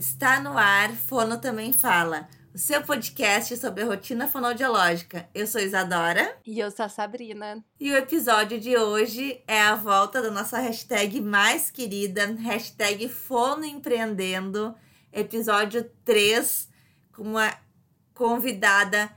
Está no ar, Fono Também Fala, o seu podcast sobre a rotina fonoaudiológica. Eu sou Isadora. E eu sou a Sabrina. E o episódio de hoje é a volta da nossa hashtag mais querida, hashtag Fonoempreendendo, episódio 3, com uma convidada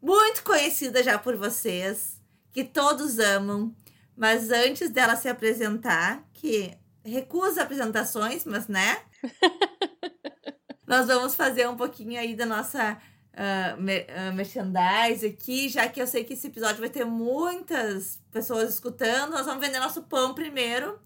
muito conhecida já por vocês, que todos amam. Mas antes dela se apresentar, que recusa apresentações, mas né? Nós vamos fazer um pouquinho aí da nossa uh, mer uh, merchandise aqui, já que eu sei que esse episódio vai ter muitas pessoas escutando. Nós vamos vender nosso pão primeiro,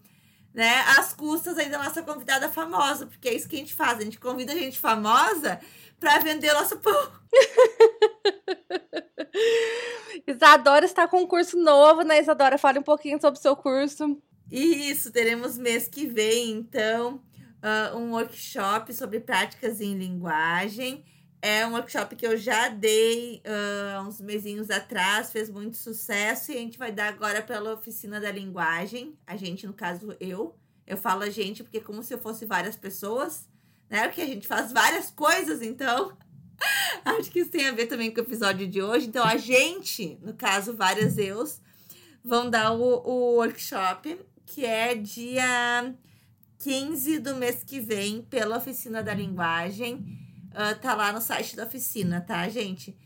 né? Às custas aí da nossa convidada famosa, porque é isso que a gente faz. A gente convida gente famosa para vender o nosso pão. Isadora está com um curso novo, né, Isadora? Fale um pouquinho sobre o seu curso. Isso, teremos mês que vem, então, uh, um workshop sobre práticas em linguagem. É um workshop que eu já dei uh, uns mesinhos atrás, fez muito sucesso e a gente vai dar agora pela oficina da linguagem. A gente, no caso, eu. Eu falo a gente porque é como se eu fosse várias pessoas, né? Porque a gente faz várias coisas, então. Acho que isso tem a ver também com o episódio de hoje. Então, a gente, no caso, várias eus, vão dar o, o workshop, que é dia 15 do mês que vem, pela Oficina da Linguagem. Uh, tá lá no site da oficina, tá, gente?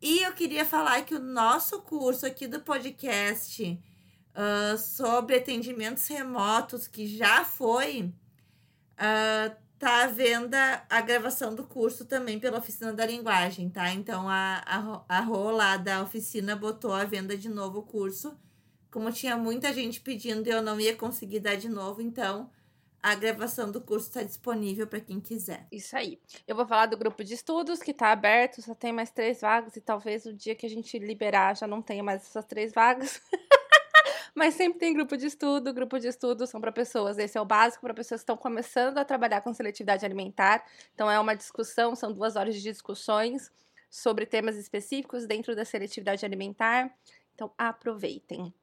E eu queria falar que o nosso curso aqui do podcast uh, sobre atendimentos remotos, que já foi, uh, tá à venda a gravação do curso também pela Oficina da Linguagem, tá? Então a, a, a Rô lá da oficina botou à venda de novo o curso. Como tinha muita gente pedindo eu não ia conseguir dar de novo, então a gravação do curso está disponível para quem quiser. Isso aí. Eu vou falar do grupo de estudos que está aberto, só tem mais três vagas e talvez o dia que a gente liberar já não tenha mais essas três vagas. Mas sempre tem grupo de estudo. Grupo de estudo são para pessoas. Esse é o básico para pessoas que estão começando a trabalhar com seletividade alimentar. Então é uma discussão, são duas horas de discussões sobre temas específicos dentro da seletividade alimentar. Então aproveitem.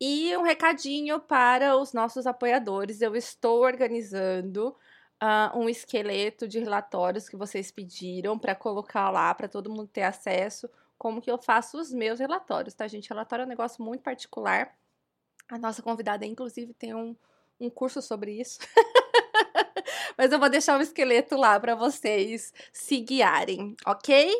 E um recadinho para os nossos apoiadores: eu estou organizando uh, um esqueleto de relatórios que vocês pediram para colocar lá, para todo mundo ter acesso. Como que eu faço os meus relatórios, tá, gente? Relatório é um negócio muito particular. A nossa convidada, inclusive, tem um, um curso sobre isso. Mas eu vou deixar o esqueleto lá para vocês se guiarem, ok?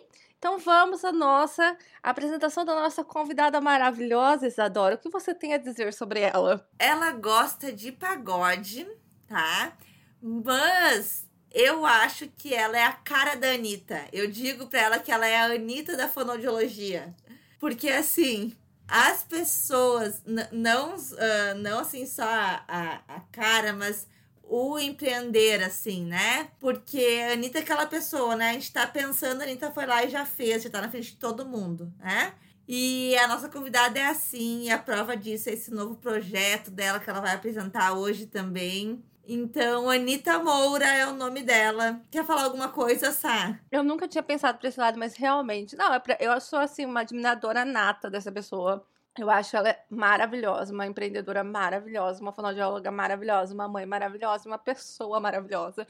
Então vamos à nossa apresentação da nossa convidada maravilhosa, Isadora. O que você tem a dizer sobre ela? Ela gosta de pagode, tá? Mas eu acho que ela é a cara da Anitta. Eu digo pra ela que ela é a Anitta da fonoaudiologia. Porque assim, as pessoas, não, uh, não assim só a, a, a cara, mas o empreender, assim, né? Porque a Anitta é aquela pessoa, né? A gente tá pensando, a Anitta foi lá e já fez, já tá na frente de todo mundo, né? E a nossa convidada é assim, e a prova disso é esse novo projeto dela que ela vai apresentar hoje também. Então, Anitta Moura é o nome dela. Quer falar alguma coisa, Sá? Eu nunca tinha pensado por esse lado, mas realmente. Não, é pra, eu sou, assim, uma admiradora nata dessa pessoa. Eu acho ela maravilhosa, uma empreendedora maravilhosa, uma fonoaudióloga maravilhosa, uma mãe maravilhosa, uma pessoa maravilhosa.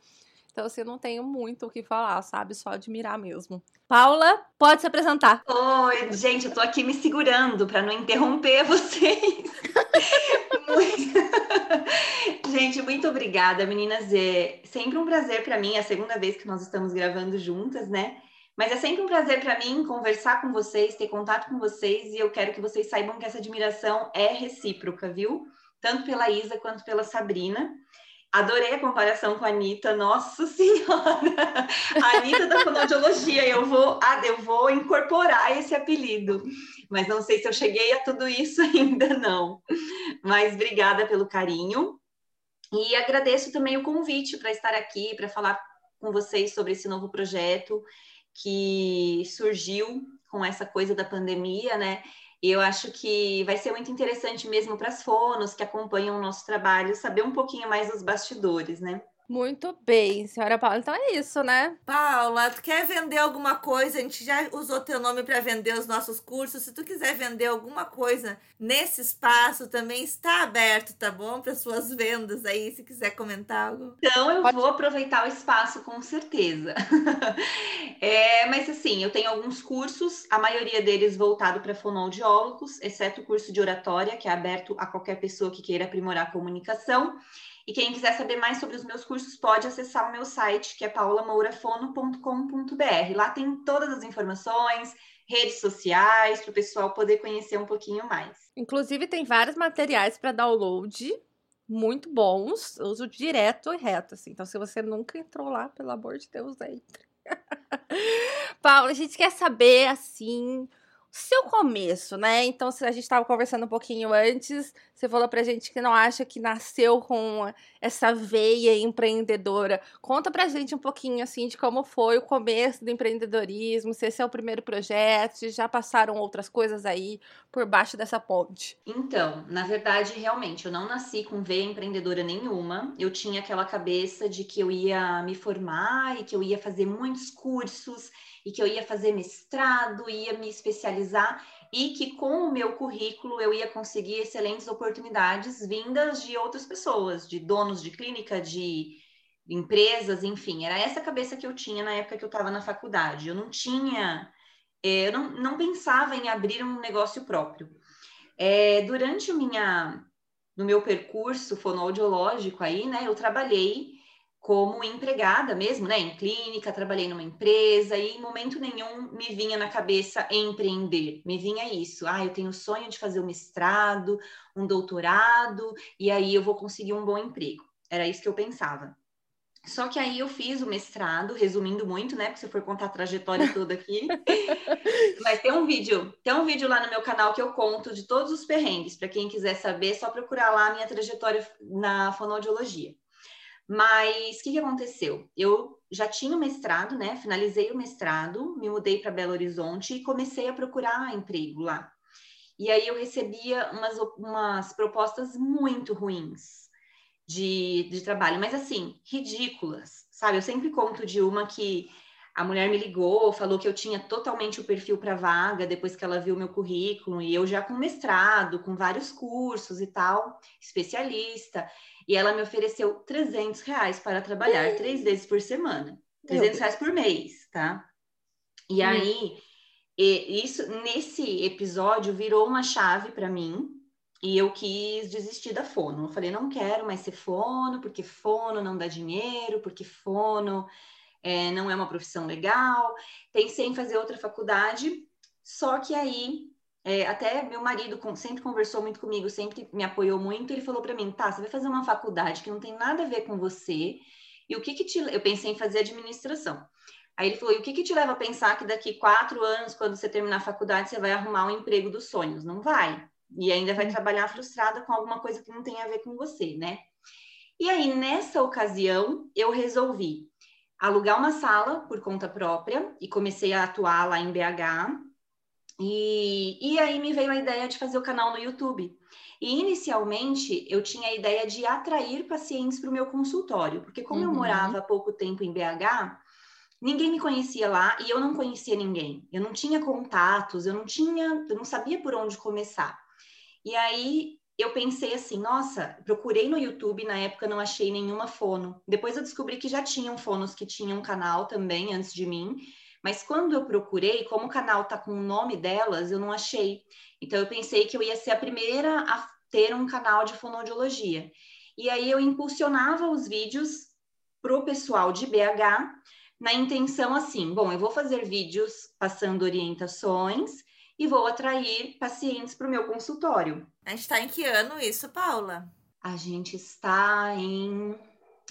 Então, assim, não tenho muito o que falar, sabe? Só admirar mesmo. Paula, pode se apresentar. Oi, gente, eu tô aqui me segurando para não interromper vocês. gente, muito obrigada, meninas. É sempre um prazer para mim, é a segunda vez que nós estamos gravando juntas, né? Mas é sempre um prazer para mim conversar com vocês, ter contato com vocês, e eu quero que vocês saibam que essa admiração é recíproca, viu? Tanto pela Isa quanto pela Sabrina. Adorei a comparação com a Anitta, nossa senhora! A Anitta da fonoaudiologia, eu vou, ah, eu vou incorporar esse apelido, mas não sei se eu cheguei a tudo isso ainda não. Mas obrigada pelo carinho e agradeço também o convite para estar aqui, para falar com vocês sobre esse novo projeto que surgiu com essa coisa da pandemia, né? E eu acho que vai ser muito interessante mesmo para as fonos que acompanham o nosso trabalho saber um pouquinho mais dos bastidores, né? Muito bem, senhora Paula. Então é isso, né? Paula, tu quer vender alguma coisa? A gente já usou teu nome para vender os nossos cursos. Se tu quiser vender alguma coisa nesse espaço, também está aberto, tá bom? Para suas vendas aí, se quiser comentar algo. Então eu Pode... vou aproveitar o espaço com certeza. é, mas assim, eu tenho alguns cursos, a maioria deles voltado para fonoaudiólogos, exceto o curso de oratória, que é aberto a qualquer pessoa que queira aprimorar a comunicação. E quem quiser saber mais sobre os meus cursos pode acessar o meu site, que é paulamourafono.com.br. Lá tem todas as informações, redes sociais, para o pessoal poder conhecer um pouquinho mais. Inclusive, tem vários materiais para download muito bons, uso direto e reto, assim. Então, se você nunca entrou lá, pelo amor de Deus, entre. Paula, a gente quer saber, assim, seu começo, né? Então, a gente estava conversando um pouquinho antes, você falou pra gente que não acha que nasceu com essa veia empreendedora. Conta pra gente um pouquinho, assim, de como foi o começo do empreendedorismo, se esse é o primeiro projeto, se já passaram outras coisas aí por baixo dessa ponte. Então, na verdade, realmente, eu não nasci com veia empreendedora nenhuma. Eu tinha aquela cabeça de que eu ia me formar e que eu ia fazer muitos cursos e que eu ia fazer mestrado, ia me especializar e que com o meu currículo eu ia conseguir excelentes oportunidades vindas de outras pessoas, de donos de clínica, de empresas, enfim. Era essa cabeça que eu tinha na época que eu estava na faculdade. Eu não tinha, eh, eu não, não pensava em abrir um negócio próprio. É, durante minha, no meu percurso fonoaudiológico aí, né, eu trabalhei como empregada mesmo, né, em clínica, trabalhei numa empresa e em momento nenhum me vinha na cabeça empreender. Me vinha isso, ah, eu tenho o sonho de fazer um mestrado, um doutorado e aí eu vou conseguir um bom emprego. Era isso que eu pensava. Só que aí eu fiz o mestrado, resumindo muito, né? Porque se for contar a trajetória toda aqui. Mas tem um vídeo, tem um vídeo lá no meu canal que eu conto de todos os perrengues. Para quem quiser saber, é só procurar lá a minha trajetória na fonoaudiologia. Mas o que, que aconteceu? Eu já tinha o mestrado, né? Finalizei o mestrado, me mudei para Belo Horizonte e comecei a procurar emprego lá. E aí eu recebia umas, umas propostas muito ruins de, de trabalho, mas assim, ridículas, sabe? Eu sempre conto de uma que a mulher me ligou, falou que eu tinha totalmente o perfil para vaga depois que ela viu meu currículo, e eu já com mestrado, com vários cursos e tal, especialista. E ela me ofereceu 300 reais para trabalhar três vezes por semana. 300 reais por mês, tá? E hum. aí, e isso nesse episódio virou uma chave para mim e eu quis desistir da fono. Eu falei, não quero mais ser fono, porque fono não dá dinheiro, porque fono é, não é uma profissão legal. Pensei em fazer outra faculdade, só que aí é, até meu marido sempre conversou muito comigo, sempre me apoiou muito. Ele falou para mim: tá, você vai fazer uma faculdade que não tem nada a ver com você. E o que que te. Eu pensei em fazer administração. Aí ele falou: e o que que te leva a pensar que daqui quatro anos, quando você terminar a faculdade, você vai arrumar um emprego dos sonhos? Não vai. E ainda vai hum. trabalhar frustrada com alguma coisa que não tem a ver com você, né? E aí, nessa ocasião, eu resolvi alugar uma sala por conta própria e comecei a atuar lá em BH e, e aí me veio a ideia de fazer o canal no YouTube. E inicialmente eu tinha a ideia de atrair pacientes para o meu consultório, porque como uhum. eu morava há pouco tempo em BH, ninguém me conhecia lá e eu não conhecia ninguém. Eu não tinha contatos, eu não tinha, eu não sabia por onde começar. E aí eu pensei assim, nossa, procurei no YouTube, na época não achei nenhuma fono. Depois eu descobri que já tinham fonos que tinham um canal também antes de mim. Mas quando eu procurei, como o canal tá com o nome delas, eu não achei. Então eu pensei que eu ia ser a primeira a ter um canal de fonoaudiologia. E aí eu impulsionava os vídeos para o pessoal de BH na intenção assim, bom, eu vou fazer vídeos passando orientações e vou atrair pacientes para o meu consultório. A gente está em que ano isso, Paula? A gente está em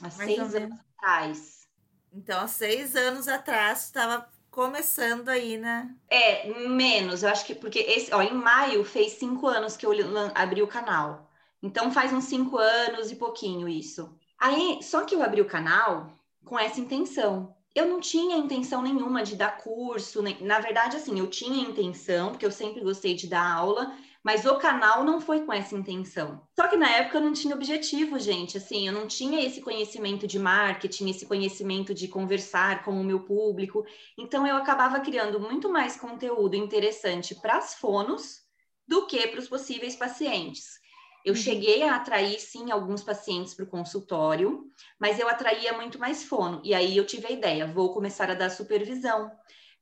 há seis anos atrás. Então, há seis anos atrás, estava começando aí, né? É, menos. Eu acho que porque esse, ó, em maio fez cinco anos que eu abri o canal. Então faz uns cinco anos e pouquinho isso. Aí, só que eu abri o canal com essa intenção. Eu não tinha intenção nenhuma de dar curso, nem... na verdade, assim, eu tinha intenção, porque eu sempre gostei de dar aula, mas o canal não foi com essa intenção. Só que na época eu não tinha objetivo, gente. Assim, eu não tinha esse conhecimento de marketing, esse conhecimento de conversar com o meu público. Então eu acabava criando muito mais conteúdo interessante para as fonos do que para os possíveis pacientes. Eu uhum. cheguei a atrair, sim, alguns pacientes para o consultório, mas eu atraía muito mais fono. E aí eu tive a ideia, vou começar a dar supervisão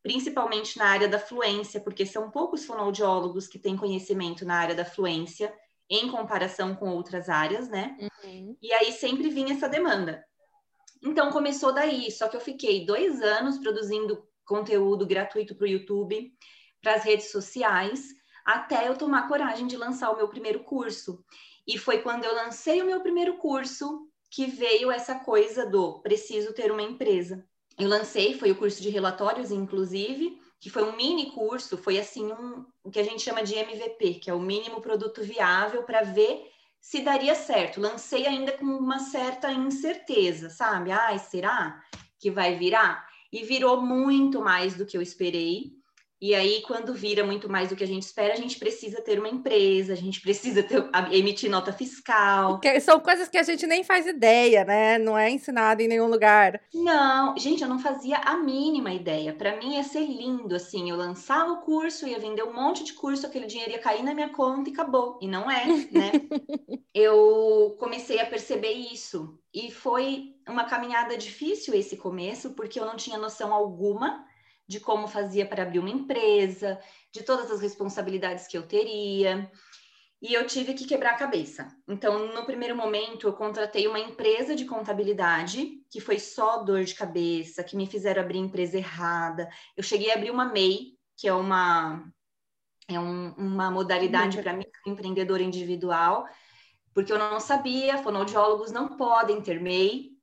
principalmente na área da fluência, porque são poucos fonoaudiólogos que têm conhecimento na área da fluência em comparação com outras áreas, né? Uhum. E aí sempre vinha essa demanda. Então começou daí, só que eu fiquei dois anos produzindo conteúdo gratuito para o YouTube, para as redes sociais, até eu tomar coragem de lançar o meu primeiro curso. E foi quando eu lancei o meu primeiro curso que veio essa coisa do preciso ter uma empresa eu lancei, foi o curso de relatórios, inclusive, que foi um mini curso, foi assim, um, o que a gente chama de MVP, que é o mínimo produto viável para ver se daria certo. Lancei ainda com uma certa incerteza, sabe? Ai, será que vai virar? E virou muito mais do que eu esperei. E aí, quando vira muito mais do que a gente espera, a gente precisa ter uma empresa, a gente precisa ter, emitir nota fiscal. São coisas que a gente nem faz ideia, né? Não é ensinado em nenhum lugar. Não, gente, eu não fazia a mínima ideia. Para mim ia ser lindo, assim, eu lançava o curso, ia vender um monte de curso, aquele dinheiro ia cair na minha conta e acabou. E não é, né? eu comecei a perceber isso. E foi uma caminhada difícil esse começo, porque eu não tinha noção alguma de como fazia para abrir uma empresa, de todas as responsabilidades que eu teria. E eu tive que quebrar a cabeça. Então, no primeiro momento, eu contratei uma empresa de contabilidade, que foi só dor de cabeça, que me fizeram abrir empresa errada. Eu cheguei a abrir uma MEI, que é uma, é um, uma modalidade para mim, empreendedor individual, porque eu não sabia, fonoaudiólogos não podem ter MEI.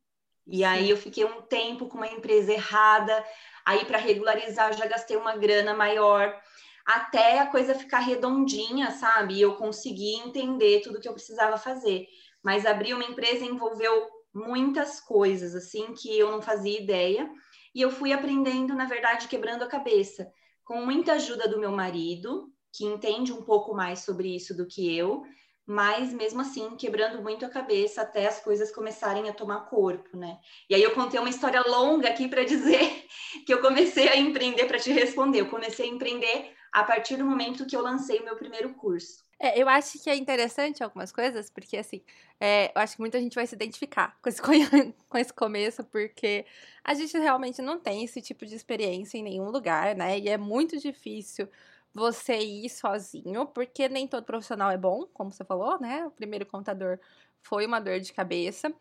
E aí eu fiquei um tempo com uma empresa errada, Aí, para regularizar, já gastei uma grana maior, até a coisa ficar redondinha, sabe? E eu consegui entender tudo que eu precisava fazer. Mas abrir uma empresa envolveu muitas coisas, assim, que eu não fazia ideia. E eu fui aprendendo, na verdade, quebrando a cabeça, com muita ajuda do meu marido, que entende um pouco mais sobre isso do que eu, mas mesmo assim quebrando muito a cabeça até as coisas começarem a tomar corpo, né? E aí eu contei uma história longa aqui para dizer que eu comecei a empreender para te responder. Eu comecei a empreender a partir do momento que eu lancei o meu primeiro curso. É, eu acho que é interessante algumas coisas, porque assim, é, eu acho que muita gente vai se identificar com esse, com esse começo, porque a gente realmente não tem esse tipo de experiência em nenhum lugar, né? E é muito difícil você ir sozinho, porque nem todo profissional é bom, como você falou, né? O primeiro contador foi uma dor de cabeça.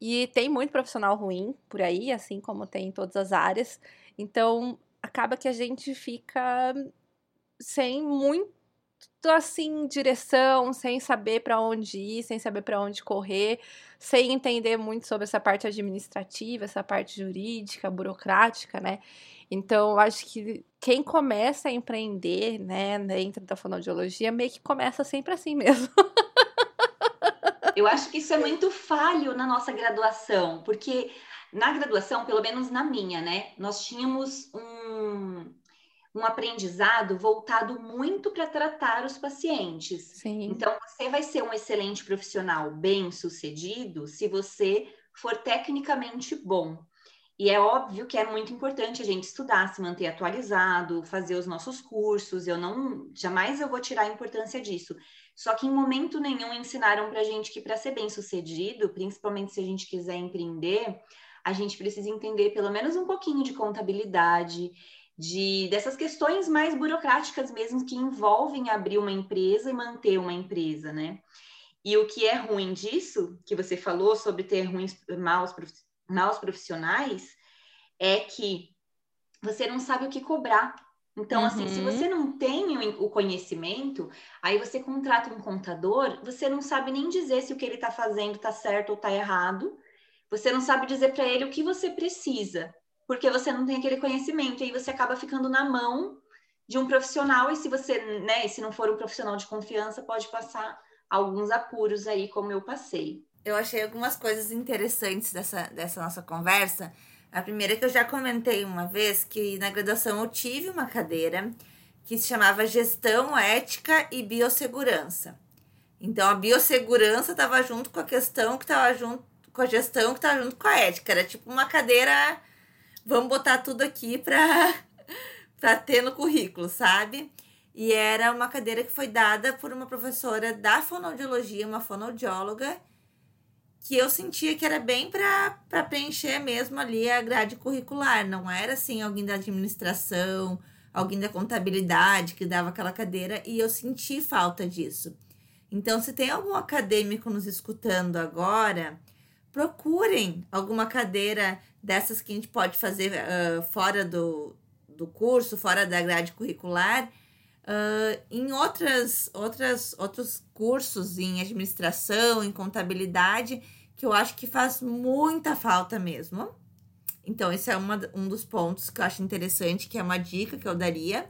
E tem muito profissional ruim por aí, assim como tem em todas as áreas. Então, acaba que a gente fica sem muito assim direção, sem saber para onde ir, sem saber para onde correr, sem entender muito sobre essa parte administrativa, essa parte jurídica, burocrática, né? Então, eu acho que quem começa a empreender, né, dentro da fonoaudiologia, meio que começa sempre assim mesmo. eu acho que isso é muito falho na nossa graduação, porque na graduação, pelo menos na minha, né, nós tínhamos um, um aprendizado voltado muito para tratar os pacientes. Sim. Então, você vai ser um excelente profissional, bem sucedido, se você for tecnicamente bom. E é óbvio que é muito importante a gente estudar, se manter atualizado, fazer os nossos cursos. Eu não, jamais eu vou tirar a importância disso. Só que em momento nenhum ensinaram para a gente que para ser bem sucedido, principalmente se a gente quiser empreender, a gente precisa entender pelo menos um pouquinho de contabilidade, de dessas questões mais burocráticas mesmo que envolvem abrir uma empresa e manter uma empresa, né? E o que é ruim disso, que você falou sobre ter ruins, maus maus profissionais é que você não sabe o que cobrar. Então, uhum. assim, se uhum. você não tem o conhecimento, aí você contrata um contador, você não sabe nem dizer se o que ele está fazendo está certo ou está errado. Você não sabe dizer para ele o que você precisa, porque você não tem aquele conhecimento. E aí você acaba ficando na mão de um profissional. E se você, né, se não for um profissional de confiança, pode passar alguns apuros aí, como eu passei eu achei algumas coisas interessantes dessa, dessa nossa conversa. A primeira é que eu já comentei uma vez que na graduação eu tive uma cadeira que se chamava Gestão, Ética e Biossegurança. Então a biossegurança estava junto com a questão que estava junto com a gestão que estava junto com a ética. Era tipo uma cadeira, vamos botar tudo aqui para para ter no currículo, sabe? E era uma cadeira que foi dada por uma professora da fonoaudiologia, uma fonoaudióloga, que eu sentia que era bem para preencher mesmo ali a grade curricular. Não era assim alguém da administração, alguém da contabilidade que dava aquela cadeira, e eu senti falta disso. Então, se tem algum acadêmico nos escutando agora, procurem alguma cadeira dessas que a gente pode fazer uh, fora do, do curso, fora da grade curricular, uh, em outras, outras, outros cursos em administração, em contabilidade, que eu acho que faz muita falta mesmo. Então, esse é uma, um dos pontos que eu acho interessante, que é uma dica que eu daria.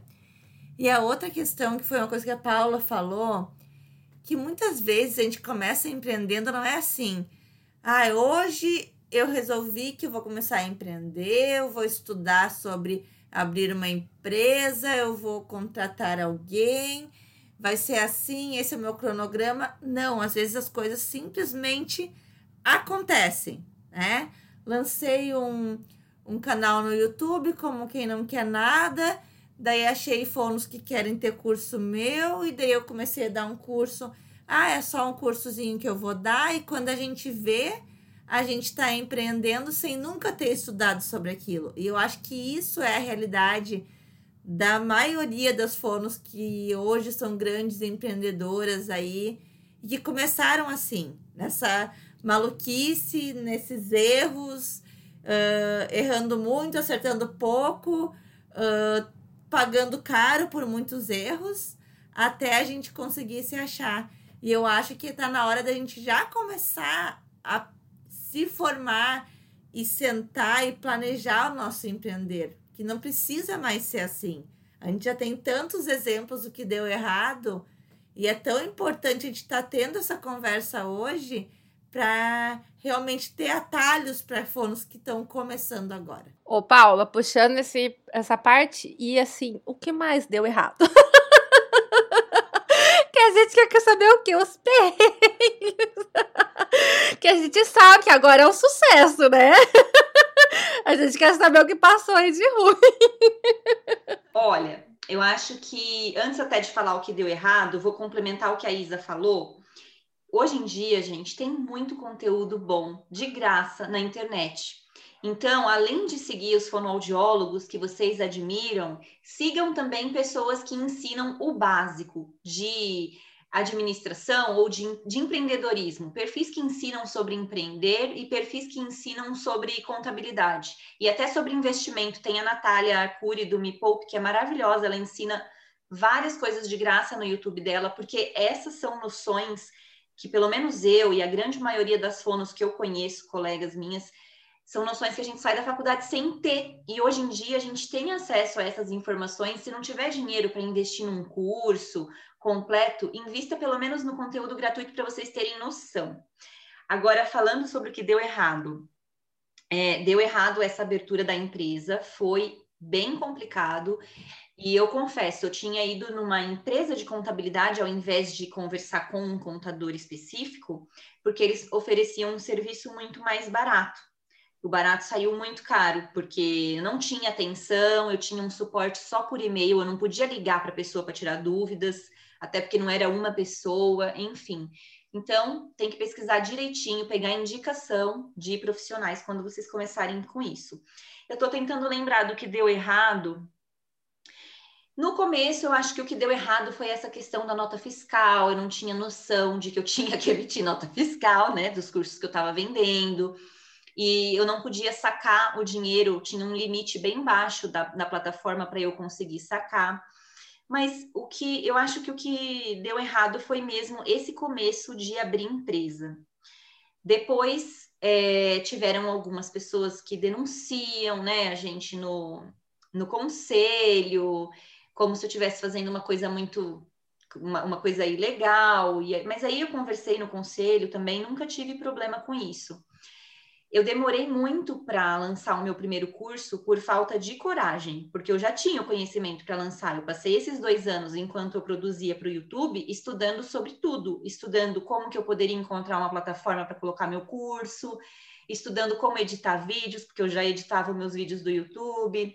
E a outra questão, que foi uma coisa que a Paula falou, que muitas vezes a gente começa empreendendo, não é assim. Ah, hoje eu resolvi que eu vou começar a empreender, eu vou estudar sobre abrir uma empresa, eu vou contratar alguém, vai ser assim, esse é o meu cronograma. Não, às vezes as coisas simplesmente acontecem, né? Lancei um, um canal no YouTube, como quem não quer nada, Daí achei fonos que querem ter curso meu, e daí eu comecei a dar um curso. Ah, é só um cursozinho que eu vou dar, e quando a gente vê, a gente está empreendendo sem nunca ter estudado sobre aquilo. E eu acho que isso é a realidade da maioria das fonos que hoje são grandes empreendedoras aí, e que começaram assim, nessa maluquice, nesses erros, uh, errando muito, acertando pouco. Uh, pagando caro por muitos erros até a gente conseguir se achar. E eu acho que está na hora da gente já começar a se formar e sentar e planejar o nosso empreender, que não precisa mais ser assim. A gente já tem tantos exemplos do que deu errado e é tão importante a gente estar tá tendo essa conversa hoje para realmente ter atalhos para fones que estão começando agora. Ô, Paula, puxando esse, essa parte, e assim, o que mais deu errado? que a gente quer saber o que? Os perrengues. que a gente sabe que agora é um sucesso, né? a gente quer saber o que passou aí de ruim. Olha, eu acho que, antes até de falar o que deu errado, vou complementar o que a Isa falou. Hoje em dia, gente, tem muito conteúdo bom, de graça, na internet. Então, além de seguir os fonoaudiólogos que vocês admiram, sigam também pessoas que ensinam o básico de administração ou de, de, empreendedorismo, perfis que ensinam sobre empreender e perfis que ensinam sobre contabilidade e até sobre investimento. Tem a Natália Arcuri do Me Poupe, que é maravilhosa, ela ensina várias coisas de graça no YouTube dela, porque essas são noções que pelo menos eu e a grande maioria das fonos que eu conheço, colegas minhas, são noções que a gente sai da faculdade sem ter. E hoje em dia a gente tem acesso a essas informações. Se não tiver dinheiro para investir num curso completo, invista pelo menos no conteúdo gratuito para vocês terem noção. Agora, falando sobre o que deu errado. É, deu errado essa abertura da empresa, foi bem complicado. E eu confesso, eu tinha ido numa empresa de contabilidade ao invés de conversar com um contador específico, porque eles ofereciam um serviço muito mais barato o barato saiu muito caro, porque não tinha atenção, eu tinha um suporte só por e-mail, eu não podia ligar para a pessoa para tirar dúvidas, até porque não era uma pessoa, enfim. Então, tem que pesquisar direitinho, pegar indicação de profissionais quando vocês começarem com isso. Eu estou tentando lembrar do que deu errado. No começo, eu acho que o que deu errado foi essa questão da nota fiscal. Eu não tinha noção de que eu tinha que emitir nota fiscal, né, dos cursos que eu estava vendendo e eu não podia sacar o dinheiro, tinha um limite bem baixo da, da plataforma para eu conseguir sacar. Mas o que eu acho que o que deu errado foi mesmo esse começo de abrir empresa. Depois é, tiveram algumas pessoas que denunciam, né, a gente no, no conselho, como se eu estivesse fazendo uma coisa muito uma, uma, coisa ilegal, e, mas aí eu conversei no conselho também, nunca tive problema com isso. Eu demorei muito para lançar o meu primeiro curso por falta de coragem, porque eu já tinha o conhecimento para lançar. Eu passei esses dois anos enquanto eu produzia para o YouTube, estudando sobre tudo, estudando como que eu poderia encontrar uma plataforma para colocar meu curso, estudando como editar vídeos, porque eu já editava meus vídeos do YouTube.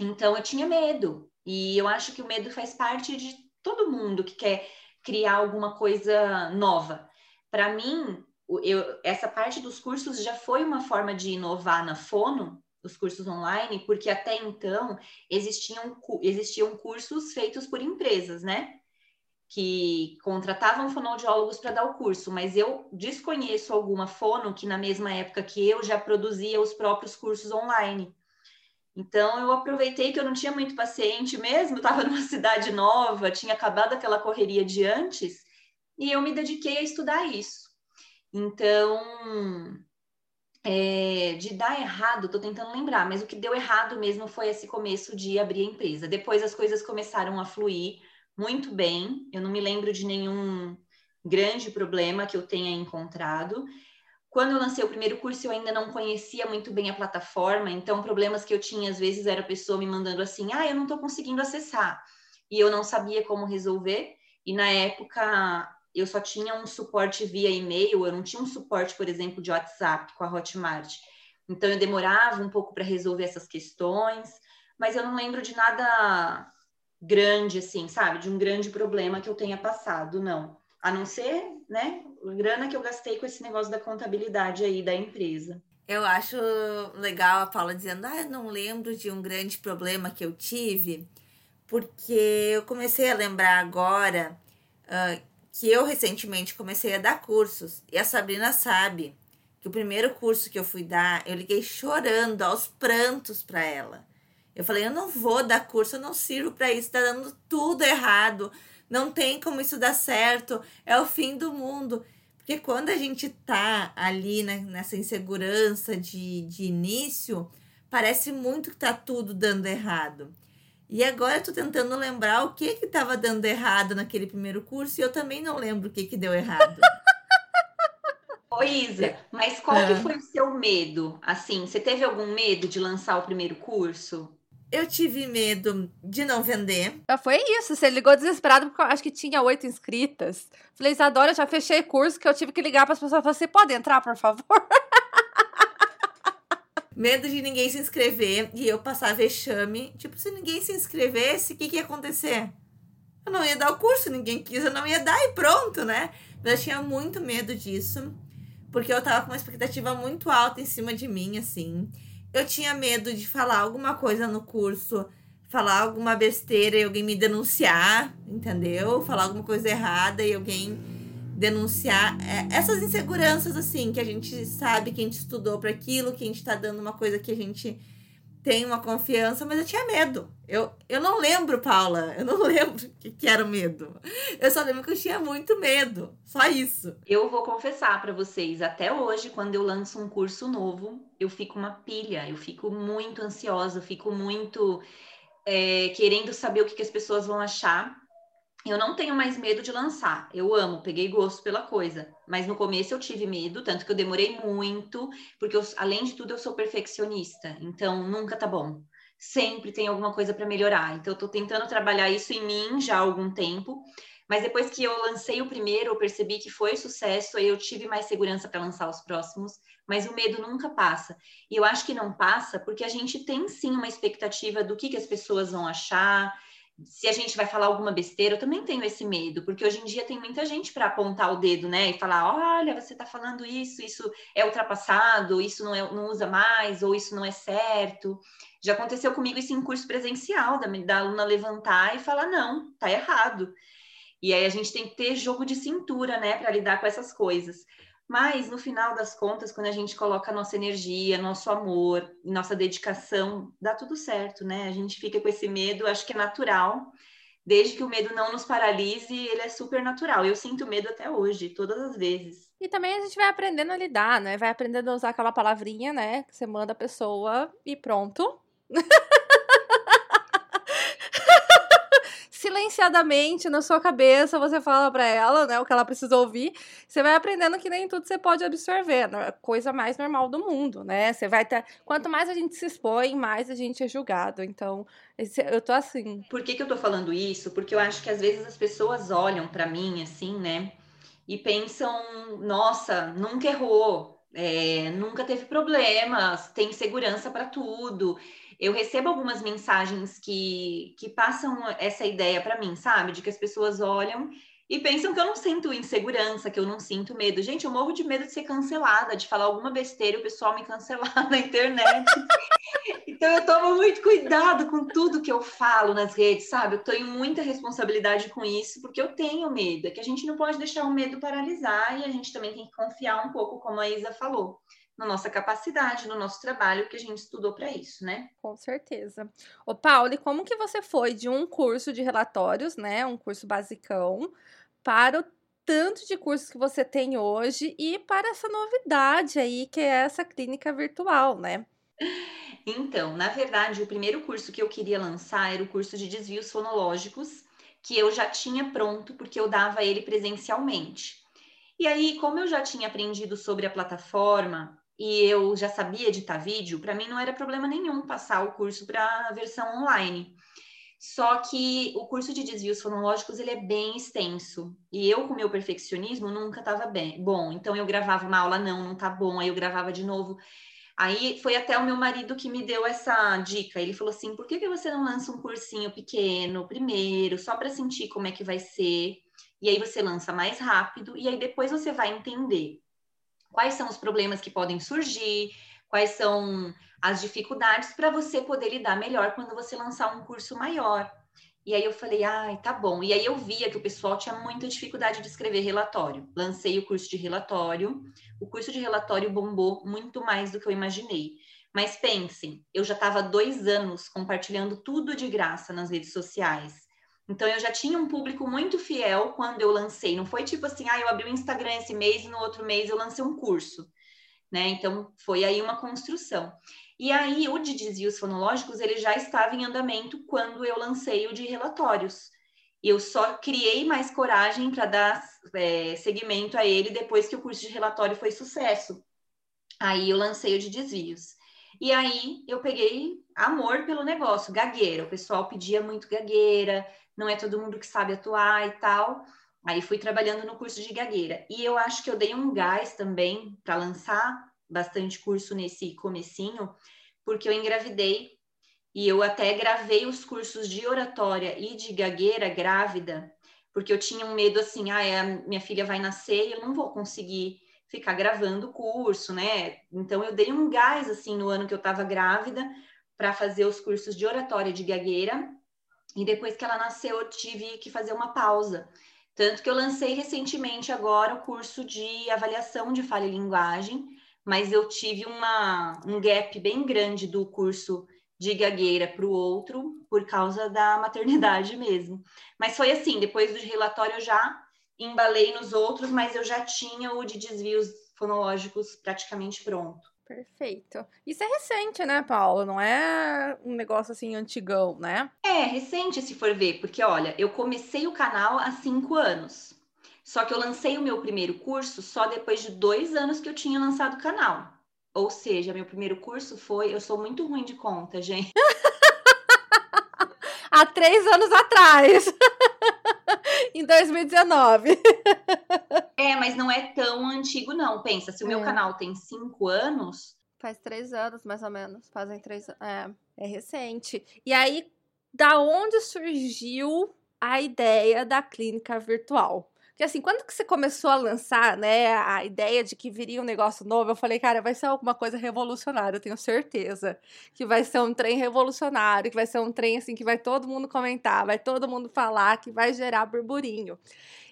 Então eu tinha medo, e eu acho que o medo faz parte de todo mundo que quer criar alguma coisa nova. Para mim, eu, essa parte dos cursos já foi uma forma de inovar na Fono, os cursos online, porque até então existiam, existiam cursos feitos por empresas, né? Que contratavam fonoaudiólogos para dar o curso, mas eu desconheço alguma fono que na mesma época que eu já produzia os próprios cursos online. Então eu aproveitei que eu não tinha muito paciente mesmo, estava numa cidade nova, tinha acabado aquela correria de antes, e eu me dediquei a estudar isso. Então, é, de dar errado, estou tentando lembrar, mas o que deu errado mesmo foi esse começo de abrir a empresa. Depois as coisas começaram a fluir muito bem. Eu não me lembro de nenhum grande problema que eu tenha encontrado. Quando eu lancei o primeiro curso, eu ainda não conhecia muito bem a plataforma, então problemas que eu tinha às vezes era a pessoa me mandando assim: "Ah, eu não estou conseguindo acessar". E eu não sabia como resolver. E na época eu só tinha um suporte via e-mail, eu não tinha um suporte, por exemplo, de WhatsApp com a Hotmart. Então eu demorava um pouco para resolver essas questões, mas eu não lembro de nada grande assim, sabe? De um grande problema que eu tenha passado, não. A não ser, né, a grana que eu gastei com esse negócio da contabilidade aí da empresa. Eu acho legal a Paula dizendo, ah, eu não lembro de um grande problema que eu tive, porque eu comecei a lembrar agora uh, que eu recentemente comecei a dar cursos e a Sabrina sabe que o primeiro curso que eu fui dar, eu liguei chorando aos prantos para ela. Eu falei, eu não vou dar curso, eu não sirvo para isso, tá dando tudo errado. Não tem como isso dar certo, é o fim do mundo. Porque quando a gente tá ali né, nessa insegurança de, de início, parece muito que tá tudo dando errado. E agora eu tô tentando lembrar o que que tava dando errado naquele primeiro curso e eu também não lembro o que que deu errado. Ô Isa, mas qual que foi o seu medo? Assim, você teve algum medo de lançar o primeiro curso? Eu tive medo de não vender. Já foi isso. Você ligou desesperado porque eu acho que tinha oito inscritas. Falei, Isadora, já fechei curso que eu tive que ligar para as pessoas. Falei, você pode entrar, por favor? medo de ninguém se inscrever e eu passar vexame. Tipo, se ninguém se inscrevesse, o que, que ia acontecer? Eu não ia dar o curso, ninguém quis, eu não ia dar e pronto, né? Mas eu tinha muito medo disso, porque eu tava com uma expectativa muito alta em cima de mim, assim. Eu tinha medo de falar alguma coisa no curso, falar alguma besteira e alguém me denunciar, entendeu? Falar alguma coisa errada e alguém denunciar é, essas inseguranças, assim, que a gente sabe que a gente estudou para aquilo, que a gente tá dando uma coisa que a gente tem uma confiança, mas eu tinha medo. Eu, eu não lembro, Paula, eu não lembro o que, que era o medo. Eu só lembro que eu tinha muito medo, só isso. Eu vou confessar para vocês, até hoje, quando eu lanço um curso novo, eu fico uma pilha, eu fico muito ansiosa, eu fico muito é, querendo saber o que, que as pessoas vão achar eu não tenho mais medo de lançar. Eu amo, peguei gosto pela coisa. Mas no começo eu tive medo, tanto que eu demorei muito, porque eu, além de tudo eu sou perfeccionista. Então nunca tá bom. Sempre tem alguma coisa para melhorar. Então eu tô tentando trabalhar isso em mim já há algum tempo. Mas depois que eu lancei o primeiro, eu percebi que foi sucesso, aí eu tive mais segurança para lançar os próximos, mas o medo nunca passa. E eu acho que não passa porque a gente tem sim uma expectativa do que, que as pessoas vão achar, se a gente vai falar alguma besteira, eu também tenho esse medo, porque hoje em dia tem muita gente para apontar o dedo, né? E falar: olha, você está falando isso, isso é ultrapassado, isso não, é, não usa mais, ou isso não é certo. Já aconteceu comigo isso em curso presencial, da, da aluna levantar e falar: não, tá errado. E aí a gente tem que ter jogo de cintura, né, para lidar com essas coisas. Mas no final das contas, quando a gente coloca nossa energia, nosso amor, nossa dedicação, dá tudo certo, né? A gente fica com esse medo, acho que é natural. Desde que o medo não nos paralise, ele é super natural. Eu sinto medo até hoje, todas as vezes. E também a gente vai aprendendo a lidar, né? Vai aprendendo a usar aquela palavrinha, né? Que você manda a pessoa e pronto. Se silenciadamente na sua cabeça você fala para ela, né, o que ela precisa ouvir. Você vai aprendendo que nem tudo você pode absorver, né? coisa mais normal do mundo, né? Você vai ter, quanto mais a gente se expõe, mais a gente é julgado. Então, eu tô assim. Por que que eu tô falando isso? Porque eu acho que às vezes as pessoas olham para mim assim, né? E pensam, nossa, nunca errou, é, nunca teve problemas, tem segurança para tudo eu recebo algumas mensagens que, que passam essa ideia para mim, sabe? De que as pessoas olham e pensam que eu não sinto insegurança, que eu não sinto medo. Gente, eu morro de medo de ser cancelada, de falar alguma besteira e o pessoal me cancelar na internet. então eu tomo muito cuidado com tudo que eu falo nas redes, sabe? Eu tenho muita responsabilidade com isso, porque eu tenho medo. É que a gente não pode deixar o medo paralisar e a gente também tem que confiar um pouco, como a Isa falou na nossa capacidade, no nosso trabalho, que a gente estudou para isso, né? Com certeza. Ô, Paulo, como que você foi de um curso de relatórios, né, um curso basicão, para o tanto de cursos que você tem hoje e para essa novidade aí, que é essa clínica virtual, né? Então, na verdade, o primeiro curso que eu queria lançar era o curso de desvios fonológicos, que eu já tinha pronto, porque eu dava ele presencialmente. E aí, como eu já tinha aprendido sobre a plataforma, e eu já sabia editar vídeo, para mim não era problema nenhum passar o curso para a versão online. Só que o curso de desvios fonológicos ele é bem extenso. E eu, com meu perfeccionismo, nunca estava bem. Bom, então eu gravava uma aula, não, não tá bom. Aí eu gravava de novo. Aí foi até o meu marido que me deu essa dica. Ele falou assim: por que, que você não lança um cursinho pequeno primeiro, só para sentir como é que vai ser? E aí você lança mais rápido, e aí depois você vai entender quais são os problemas que podem surgir, quais são as dificuldades para você poder lidar melhor quando você lançar um curso maior. E aí eu falei, ai, tá bom. E aí eu via que o pessoal tinha muita dificuldade de escrever relatório. Lancei o curso de relatório. O curso de relatório bombou muito mais do que eu imaginei. Mas pensem, eu já estava dois anos compartilhando tudo de graça nas redes sociais. Então eu já tinha um público muito fiel quando eu lancei. Não foi tipo assim, ah, eu abri o Instagram esse mês e no outro mês eu lancei um curso, né? Então foi aí uma construção. E aí o de desvios fonológicos ele já estava em andamento quando eu lancei o de relatórios. Eu só criei mais coragem para dar é, seguimento a ele depois que o curso de relatório foi sucesso. Aí eu lancei o de desvios. E aí eu peguei amor pelo negócio, gagueira. O pessoal pedia muito gagueira, não é todo mundo que sabe atuar e tal. Aí fui trabalhando no curso de gagueira. E eu acho que eu dei um gás também para lançar bastante curso nesse comecinho, porque eu engravidei e eu até gravei os cursos de oratória e de gagueira grávida, porque eu tinha um medo assim, ah, a minha filha vai nascer e eu não vou conseguir ficar gravando o curso, né? Então eu dei um gás assim no ano que eu estava grávida para fazer os cursos de oratória de gagueira e depois que ela nasceu, eu tive que fazer uma pausa. Tanto que eu lancei recentemente agora o curso de avaliação de falha e linguagem, mas eu tive uma, um gap bem grande do curso de gagueira para o outro por causa da maternidade mesmo. Mas foi assim, depois do relatório eu já embalei nos outros, mas eu já tinha o de desvios fonológicos praticamente pronto. Perfeito. Isso é recente, né, Paulo? Não é um negócio assim antigão, né? É, recente se for ver, porque olha, eu comecei o canal há cinco anos. Só que eu lancei o meu primeiro curso só depois de dois anos que eu tinha lançado o canal. Ou seja, meu primeiro curso foi. Eu sou muito ruim de conta, gente. há três anos atrás. em 2019. É, mas não é tão antigo, não. Pensa, se o meu é. canal tem cinco anos. Faz três anos, mais ou menos. Fazem três É, é recente. E aí, da onde surgiu a ideia da clínica virtual? Porque assim, quando que você começou a lançar, né, a ideia de que viria um negócio novo, eu falei, cara, vai ser alguma coisa revolucionária, eu tenho certeza. Que vai ser um trem revolucionário, que vai ser um trem assim que vai todo mundo comentar, vai todo mundo falar, que vai gerar burburinho.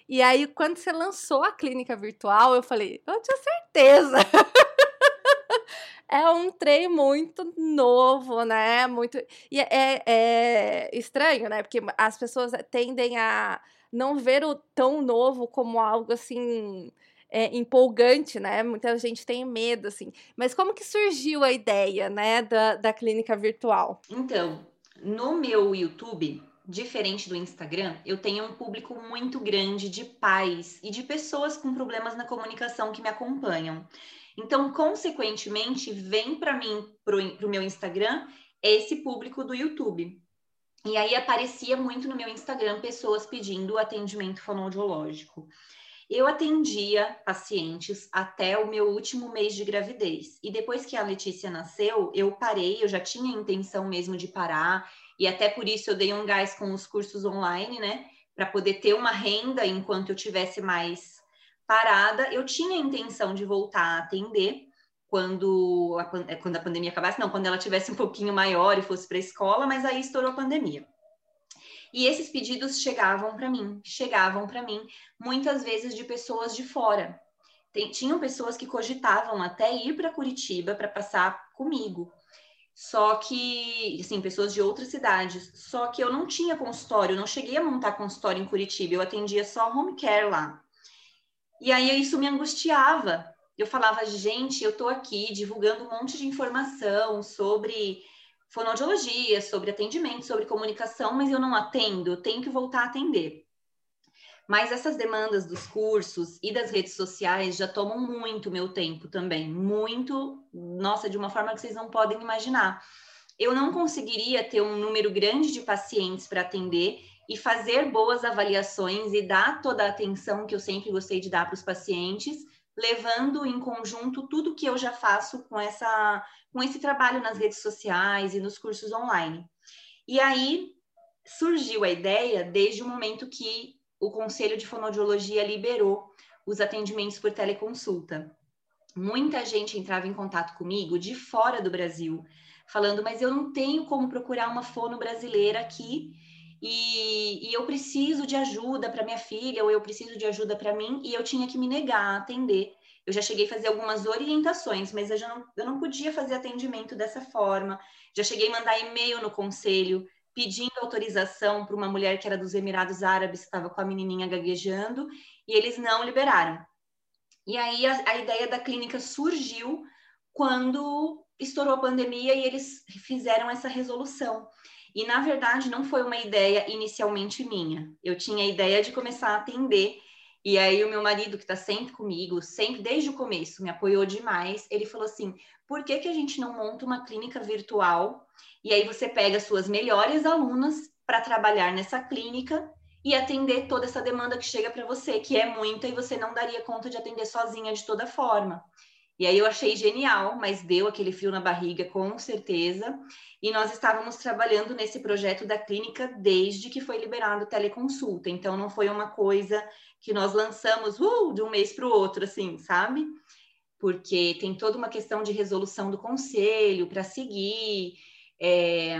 E aí, quando você lançou a clínica virtual, eu falei, eu tinha certeza. é um trem muito novo, né? Muito. E é, é, estranho, né? Porque as pessoas tendem a não ver o tão novo como algo assim é, empolgante, né? Muita gente tem medo, assim. Mas como que surgiu a ideia, né, da, da clínica virtual? Então, no meu YouTube, diferente do Instagram, eu tenho um público muito grande de pais e de pessoas com problemas na comunicação que me acompanham. Então, consequentemente, vem para mim, para o meu Instagram, esse público do YouTube. E aí aparecia muito no meu Instagram pessoas pedindo atendimento fonoaudiológico. Eu atendia pacientes até o meu último mês de gravidez. E depois que a Letícia nasceu, eu parei, eu já tinha a intenção mesmo de parar, e até por isso eu dei um gás com os cursos online, né? Para poder ter uma renda enquanto eu tivesse mais parada. Eu tinha a intenção de voltar a atender quando a, quando a pandemia acabasse, não, quando ela tivesse um pouquinho maior e fosse para a escola, mas aí estourou a pandemia. E esses pedidos chegavam para mim, chegavam para mim muitas vezes de pessoas de fora. Tem, tinham pessoas que cogitavam até ir para Curitiba para passar comigo. Só que, assim, pessoas de outras cidades. Só que eu não tinha consultório, não cheguei a montar consultório em Curitiba, eu atendia só home care lá. E aí isso me angustiava. Eu falava, gente, eu tô aqui divulgando um monte de informação sobre fonoaudiologia, sobre atendimento, sobre comunicação, mas eu não atendo, eu tenho que voltar a atender. Mas essas demandas dos cursos e das redes sociais já tomam muito meu tempo também, muito, nossa, de uma forma que vocês não podem imaginar. Eu não conseguiria ter um número grande de pacientes para atender e fazer boas avaliações e dar toda a atenção que eu sempre gostei de dar para os pacientes, levando em conjunto tudo que eu já faço com essa com esse trabalho nas redes sociais e nos cursos online. E aí surgiu a ideia desde o momento que o Conselho de Fonoaudiologia liberou os atendimentos por teleconsulta. Muita gente entrava em contato comigo de fora do Brasil, falando: Mas eu não tenho como procurar uma fono brasileira aqui e, e eu preciso de ajuda para minha filha, ou eu preciso de ajuda para mim, e eu tinha que me negar a atender eu já cheguei a fazer algumas orientações, mas eu, já não, eu não podia fazer atendimento dessa forma. Já cheguei a mandar e-mail no conselho pedindo autorização para uma mulher que era dos Emirados Árabes, que estava com a menininha gaguejando, e eles não liberaram. E aí a, a ideia da clínica surgiu quando estourou a pandemia e eles fizeram essa resolução. E na verdade não foi uma ideia inicialmente minha. Eu tinha a ideia de começar a atender e aí o meu marido, que está sempre comigo, sempre desde o começo, me apoiou demais. Ele falou assim: por que, que a gente não monta uma clínica virtual? E aí você pega suas melhores alunas para trabalhar nessa clínica e atender toda essa demanda que chega para você, que é muita, e você não daria conta de atender sozinha de toda forma. E aí eu achei genial, mas deu aquele frio na barriga, com certeza. E nós estávamos trabalhando nesse projeto da clínica desde que foi liberado teleconsulta. Então não foi uma coisa que nós lançamos uh, de um mês para o outro, assim, sabe? Porque tem toda uma questão de resolução do conselho para seguir. É...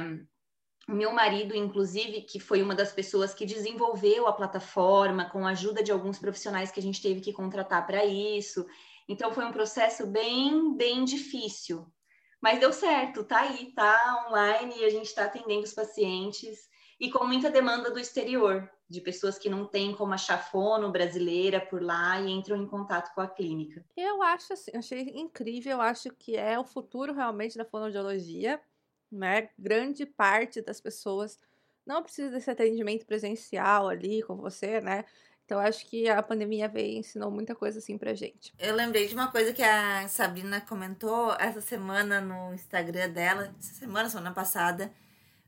Meu marido, inclusive, que foi uma das pessoas que desenvolveu a plataforma com a ajuda de alguns profissionais que a gente teve que contratar para isso. Então foi um processo bem, bem difícil. Mas deu certo, tá aí, tá online e a gente está atendendo os pacientes e com muita demanda do exterior de pessoas que não têm como achar fono brasileira por lá e entram em contato com a clínica. Eu acho assim, achei incrível, eu acho que é o futuro realmente da fonoaudiologia, né? Grande parte das pessoas não precisa desse atendimento presencial ali com você, né? Então acho que a pandemia veio e ensinou muita coisa assim pra gente. Eu lembrei de uma coisa que a Sabrina comentou essa semana no Instagram dela, essa semana, semana passada,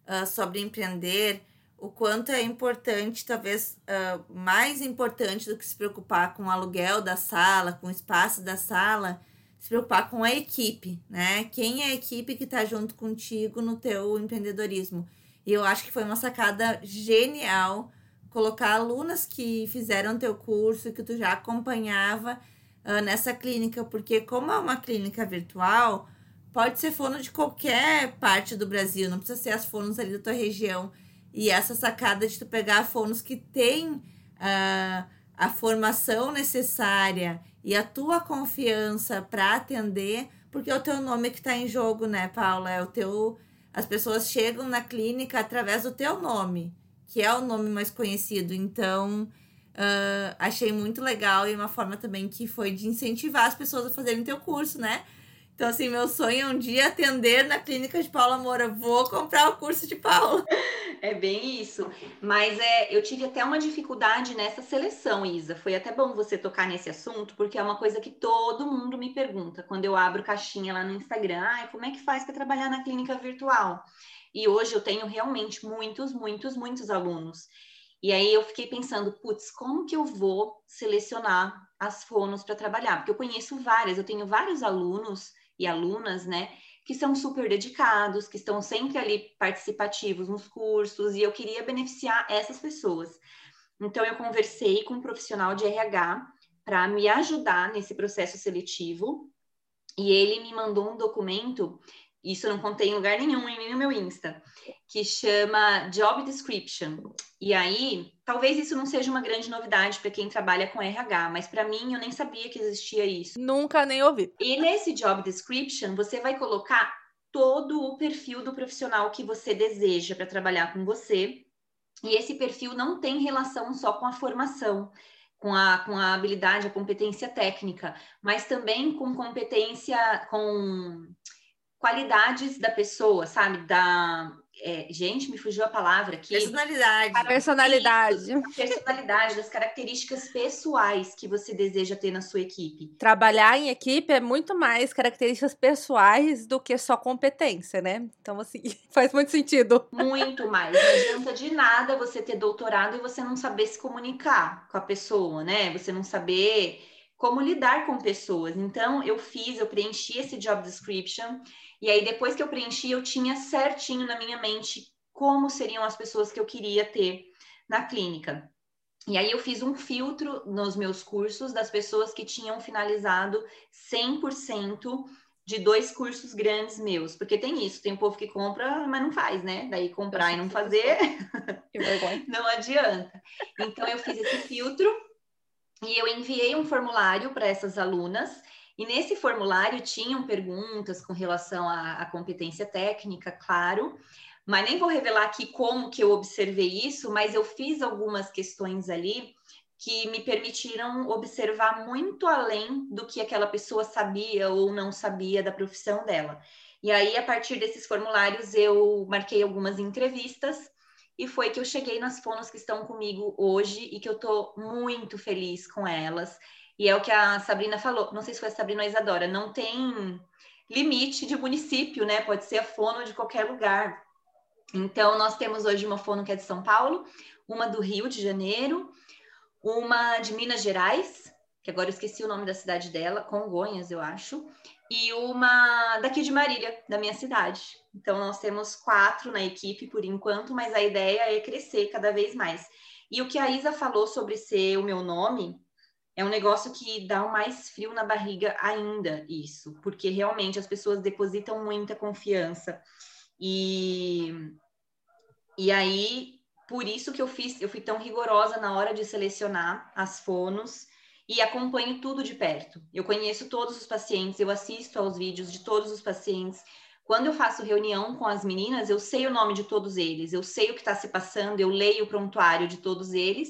uh, sobre empreender o quanto é importante, talvez uh, mais importante do que se preocupar com o aluguel da sala, com o espaço da sala, se preocupar com a equipe, né? Quem é a equipe que está junto contigo no teu empreendedorismo? E eu acho que foi uma sacada genial colocar alunas que fizeram teu curso, que tu já acompanhava uh, nessa clínica, porque como é uma clínica virtual, pode ser fono de qualquer parte do Brasil, não precisa ser as fonos ali da tua região. E essa sacada de tu pegar fonos que tem uh, a formação necessária e a tua confiança para atender, porque é o teu nome que está em jogo, né, Paula? É o teu. As pessoas chegam na clínica através do teu nome, que é o nome mais conhecido. Então, uh, achei muito legal e uma forma também que foi de incentivar as pessoas a fazerem teu curso, né? Então, assim, meu sonho é um dia atender na clínica de Paula Moura. Vou comprar o curso de Paula. É bem isso. Mas é, eu tive até uma dificuldade nessa seleção, Isa. Foi até bom você tocar nesse assunto, porque é uma coisa que todo mundo me pergunta quando eu abro caixinha lá no Instagram. Ah, como é que faz para trabalhar na clínica virtual? E hoje eu tenho realmente muitos, muitos, muitos alunos. E aí eu fiquei pensando, putz, como que eu vou selecionar as fonos para trabalhar? Porque eu conheço várias, eu tenho vários alunos e alunas, né, que são super dedicados, que estão sempre ali participativos nos cursos, e eu queria beneficiar essas pessoas. Então, eu conversei com um profissional de RH para me ajudar nesse processo seletivo, e ele me mandou um documento isso não contei em lugar nenhum, nem no meu Insta, que chama Job Description. E aí, talvez isso não seja uma grande novidade para quem trabalha com RH, mas para mim eu nem sabia que existia isso. Nunca nem ouvi. E nesse Job Description, você vai colocar todo o perfil do profissional que você deseja para trabalhar com você. E esse perfil não tem relação só com a formação, com a, com a habilidade, a competência técnica, mas também com competência, com qualidades da pessoa, sabe? Da. É, gente, me fugiu a palavra aqui. Personalidade. A personalidade. A personalidade, das características pessoais que você deseja ter na sua equipe. Trabalhar em equipe é muito mais características pessoais do que só competência, né? Então, assim, faz muito sentido. Muito mais. Não adianta de nada você ter doutorado e você não saber se comunicar com a pessoa, né? Você não saber como lidar com pessoas. Então, eu fiz, eu preenchi esse job description e aí, depois que eu preenchi, eu tinha certinho na minha mente como seriam as pessoas que eu queria ter na clínica. E aí eu fiz um filtro nos meus cursos das pessoas que tinham finalizado 100% de dois cursos grandes meus, porque tem isso, tem um povo que compra, mas não faz, né? Daí comprar e não fazer, não adianta. Então eu fiz esse filtro e eu enviei um formulário para essas alunas e nesse formulário tinham perguntas com relação à, à, competência técnica, claro, mas nem vou revelar aqui como que eu observei isso, mas eu fiz algumas questões ali que me permitiram observar muito além do que aquela pessoa sabia ou não sabia da profissão dela. E aí, a partir desses formulários, eu marquei algumas entrevistas e foi que eu cheguei nas fonos que estão comigo hoje e que eu estou muito feliz com elas. E é o que a Sabrina falou, não sei se foi a Sabrina ou a Isadora, não tem limite de município, né? Pode ser a fono de qualquer lugar. Então, nós temos hoje uma fono que é de São Paulo, uma do Rio de Janeiro, uma de Minas Gerais, que agora eu esqueci o nome da cidade dela, Congonhas, eu acho, e uma daqui de Marília, da minha cidade. Então, nós temos quatro na equipe por enquanto, mas a ideia é crescer cada vez mais. E o que a Isa falou sobre ser o meu nome, é um negócio que dá um mais frio na barriga ainda, isso, porque realmente as pessoas depositam muita confiança. E, e aí, por isso que eu fiz, eu fui tão rigorosa na hora de selecionar as fonos e acompanho tudo de perto. Eu conheço todos os pacientes, eu assisto aos vídeos de todos os pacientes. Quando eu faço reunião com as meninas, eu sei o nome de todos eles, eu sei o que está se passando, eu leio o prontuário de todos eles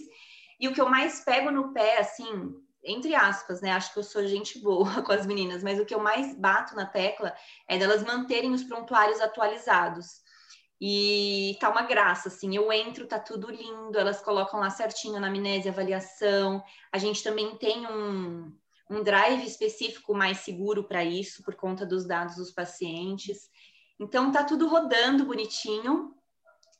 e o que eu mais pego no pé, assim, entre aspas, né? Acho que eu sou gente boa com as meninas, mas o que eu mais bato na tecla é delas manterem os prontuários atualizados. E tá uma graça, assim. Eu entro, tá tudo lindo, elas colocam lá certinho na amnésia, avaliação. A gente também tem um, um drive específico mais seguro para isso, por conta dos dados dos pacientes. Então, tá tudo rodando bonitinho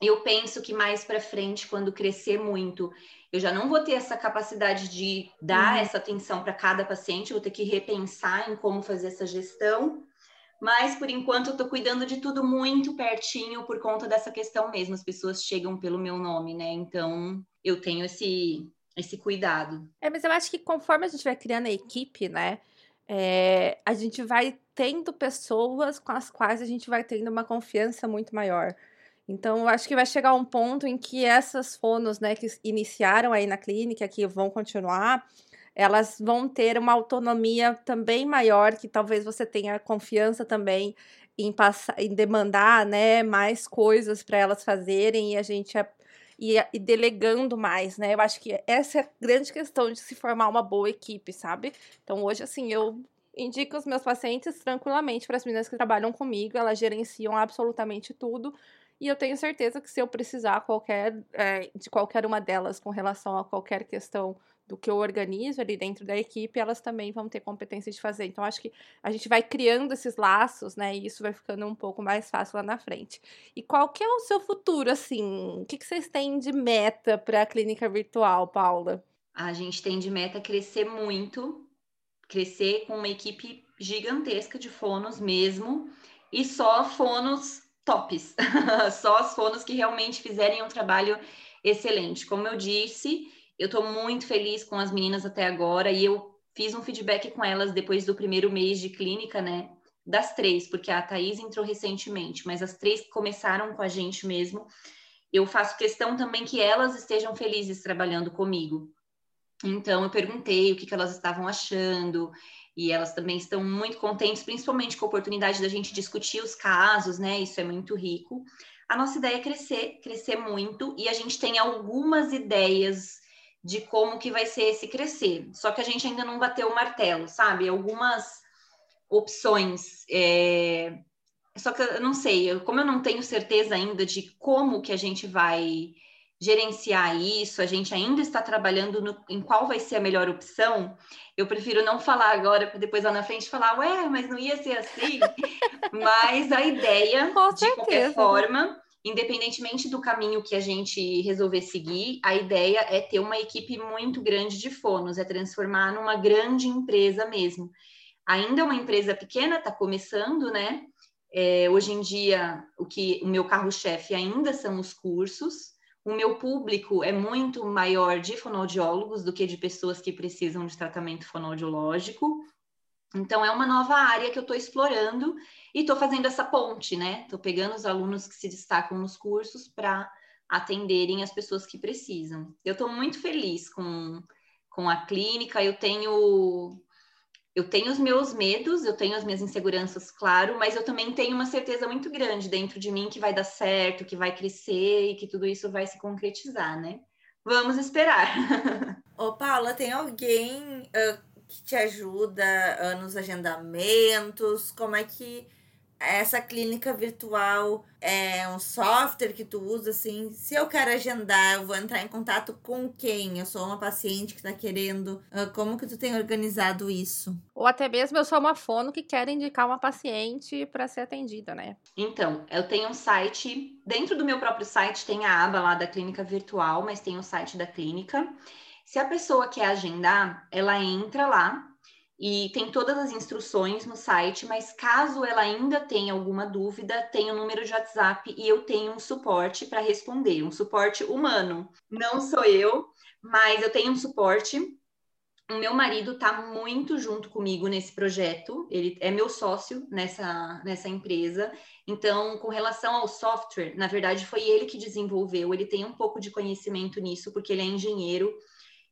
eu penso que mais para frente, quando crescer muito, eu já não vou ter essa capacidade de dar uhum. essa atenção para cada paciente, vou ter que repensar em como fazer essa gestão. Mas por enquanto eu estou cuidando de tudo muito pertinho por conta dessa questão mesmo. As pessoas chegam pelo meu nome, né? Então eu tenho esse, esse cuidado. É, mas eu acho que conforme a gente vai criando a equipe, né? É, a gente vai tendo pessoas com as quais a gente vai tendo uma confiança muito maior. Então, eu acho que vai chegar um ponto em que essas fonos, né, que iniciaram aí na clínica, que vão continuar, elas vão ter uma autonomia também maior, que talvez você tenha confiança também em passar, em demandar, né, mais coisas para elas fazerem e a gente e, e, delegando mais, né? Eu acho que essa é a grande questão de se formar uma boa equipe, sabe? Então, hoje, assim, eu indico os meus pacientes tranquilamente para as meninas que trabalham comigo, elas gerenciam absolutamente tudo E eu tenho certeza que se eu precisar qualquer, é, de qualquer uma delas com relação a qualquer questão do que eu organizo ali dentro da equipe, elas também vão ter competência de fazer. Então, acho que a gente vai criando esses laços, né? E isso vai ficando um pouco mais fácil lá na frente. E qual que é o seu futuro, assim? O que, que vocês têm de meta para a clínica virtual, Paula? A gente tem de meta crescer muito, crescer com uma equipe gigantesca de fonos mesmo, e só fonos tops, só os fonos que realmente fizerem um trabalho excelente. Como eu disse, eu estou muito feliz com as meninas até agora e eu fiz um feedback com elas depois do primeiro mês de clínica, né? Das três, porque a Thaís entrou recentemente, mas as três começaram com a gente mesmo. Eu faço questão também que elas estejam felizes trabalhando comigo. Então, eu perguntei o que, que elas estavam achando, e elas também estão muito contentes, principalmente com a oportunidade da gente discutir os casos, né? Isso é muito rico. A nossa ideia é crescer, crescer muito, e a gente tem algumas ideias de como que vai ser esse crescer. Só que a gente ainda não bateu o martelo, sabe? Algumas opções. É... Só que eu não sei, como eu não tenho certeza ainda de como que a gente vai gerenciar isso, a gente ainda está trabalhando no, em qual vai ser a melhor opção, eu prefiro não falar agora, para depois lá na frente falar, ué, mas não ia ser assim. mas a ideia, de qualquer forma, independentemente do caminho que a gente resolver seguir, a ideia é ter uma equipe muito grande de fonos, é transformar numa grande empresa mesmo. Ainda é uma empresa pequena, está começando, né? É, hoje em dia, o que o meu carro-chefe ainda são os cursos. O meu público é muito maior de fonoaudiólogos do que de pessoas que precisam de tratamento fonoaudiológico. Então, é uma nova área que eu estou explorando e estou fazendo essa ponte, né? Estou pegando os alunos que se destacam nos cursos para atenderem as pessoas que precisam. Eu estou muito feliz com, com a clínica, eu tenho. Eu tenho os meus medos, eu tenho as minhas inseguranças, claro, mas eu também tenho uma certeza muito grande dentro de mim que vai dar certo, que vai crescer e que tudo isso vai se concretizar, né? Vamos esperar. Ô, Paula, tem alguém uh, que te ajuda uh, nos agendamentos? Como é que essa clínica virtual é um software que tu usa, assim, se eu quero agendar, eu vou entrar em contato com quem? Eu sou uma paciente que está querendo, uh, como que tu tem organizado isso? Ou até mesmo eu sou uma fono que quer indicar uma paciente para ser atendida, né? Então, eu tenho um site, dentro do meu próprio site tem a aba lá da clínica virtual, mas tem o site da clínica. Se a pessoa quer agendar, ela entra lá, e tem todas as instruções no site, mas caso ela ainda tenha alguma dúvida, tem o um número de WhatsApp e eu tenho um suporte para responder, um suporte humano. Não sou eu, mas eu tenho um suporte. O meu marido está muito junto comigo nesse projeto, ele é meu sócio nessa, nessa empresa. Então, com relação ao software, na verdade, foi ele que desenvolveu, ele tem um pouco de conhecimento nisso, porque ele é engenheiro